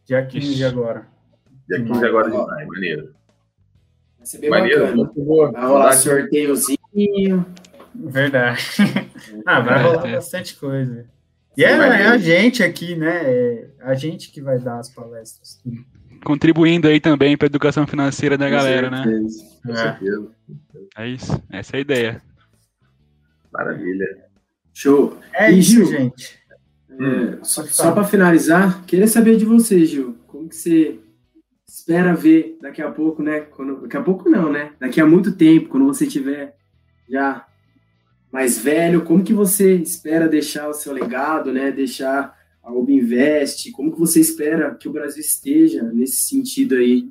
Dia 15 Ixi. agora. Dia 15 agora de maio, maneiro. Vai ser bem maneiro, bacana. Muito bom. Vai rolar sorteiozinho. Verdade. ah, vai rolar bastante coisa. E é, é, a gente aqui, né? É a gente que vai dar as palestras. Tudo contribuindo aí também para a educação financeira da galera, né? Com certeza. É isso, essa é a ideia. Maravilha. Show. É e, isso, Gil, gente. É, só, só para finalizar, queria saber de você, Gil. Como que você espera ver daqui a pouco, né? Quando, daqui a pouco não, né? Daqui a muito tempo, quando você tiver já mais velho, como que você espera deixar o seu legado, né? Deixar a Ubinvest? Como que você espera que o Brasil esteja nesse sentido aí?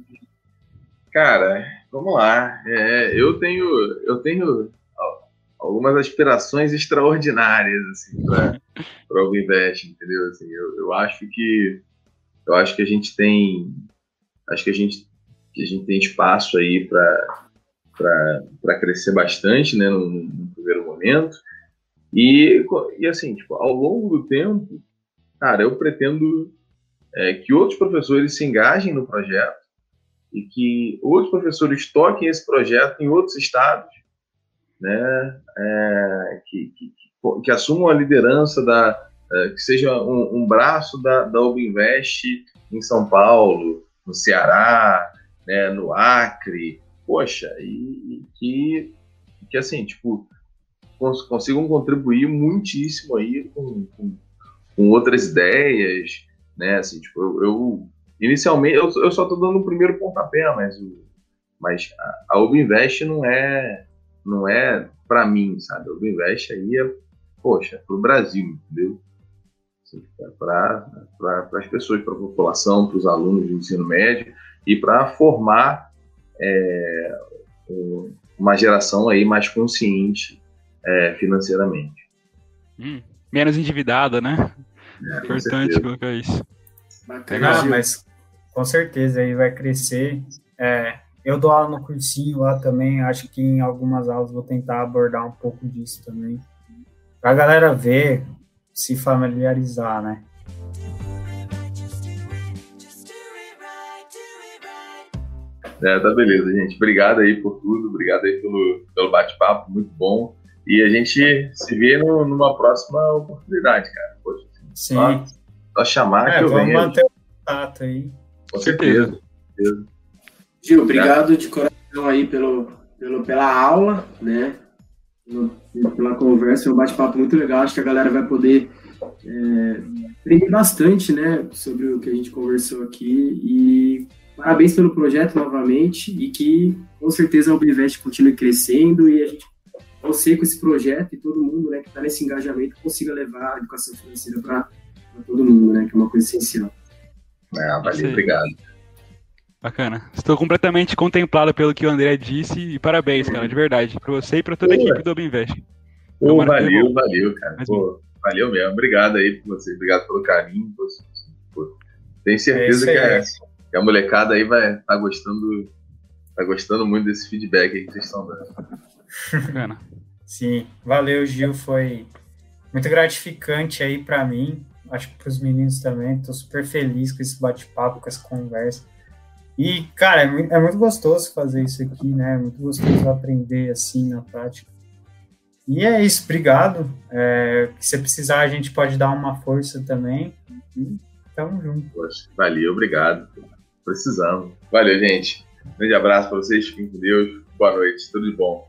Cara, vamos lá. É, eu tenho eu tenho algumas aspirações extraordinárias assim para para o Ubinvest, entendeu? Assim, eu, eu acho que eu acho que a gente tem acho que a gente que a gente tem espaço aí para para crescer bastante, né, no, no, primeiro momento. E, e assim, tipo, ao longo do tempo, cara, eu pretendo é, que outros professores se engajem no projeto e que outros professores toquem esse projeto em outros estados, né, é, que, que, que, assumam a liderança da, uh, que seja um, um, braço da, da Ubinvest em São Paulo, no Ceará, né, no Acre, poxa, e que, que assim, tipo, cons consigam contribuir muitíssimo aí com, com, com, outras ideias, né, assim, tipo, eu, eu inicialmente, eu, eu só estou dando o primeiro pontapé, mas, mas a, a Ubinvest não é, não é para mim, sabe, a Ubinvest aí é, poxa, para o Brasil, entendeu? Assim, é para pra, as pessoas, para a população, para os alunos de ensino médio e para formar é, uma geração aí mais consciente é, financeiramente. Hum, menos endividada, né? É, Importante colocar isso. Bacana, mas com certeza aí vai crescer. É, eu dou aula no cursinho lá também, acho que em algumas aulas vou tentar abordar um pouco disso também. Pra galera ver, se familiarizar, né? É, tá beleza, gente. Obrigado aí por tudo, obrigado aí pelo, pelo bate-papo, muito bom. E a gente se vê no, numa próxima oportunidade, cara. Poxa, Sim. Só, só chamar é, que eu vamos venho. manter o contato aí. Com certeza. certeza. Gil, obrigado de coração aí pelo, pelo, pela aula, né? Pela conversa, é um bate-papo muito legal. Acho que a galera vai poder é, aprender bastante, né? Sobre o que a gente conversou aqui. E parabéns pelo projeto novamente. E que com certeza a Ubivest continue crescendo e a gente você com esse projeto e todo mundo né, que está nesse engajamento consiga levar a educação financeira para todo mundo, né, que é uma coisa essencial. É, valeu, obrigado. Bacana. Estou completamente contemplado pelo que o André disse e parabéns, cara, de verdade, para você e para toda a equipe do Obinvest. Pô, valeu, valeu, cara. Pô, valeu mesmo. Obrigado aí por você, obrigado pelo carinho. Pô, tenho certeza é que, a, que, a, molecada aí vai estar tá gostando, tá gostando muito desse feedback que vocês estão dando. Bacana. Sim, valeu, Gil. Foi muito gratificante aí para mim. Acho que para os meninos também. Estou super feliz com esse bate-papo, com essa conversa. E, cara, é muito, é muito, gostoso fazer isso aqui, né? É muito gostoso aprender assim na prática. E é isso, obrigado. É, se precisar, a gente pode dar uma força também. E tamo junto. Poxa, valeu, obrigado. Precisamos. Valeu, gente. Um grande abraço para vocês, fiquem com Deus. Boa noite, tudo de bom.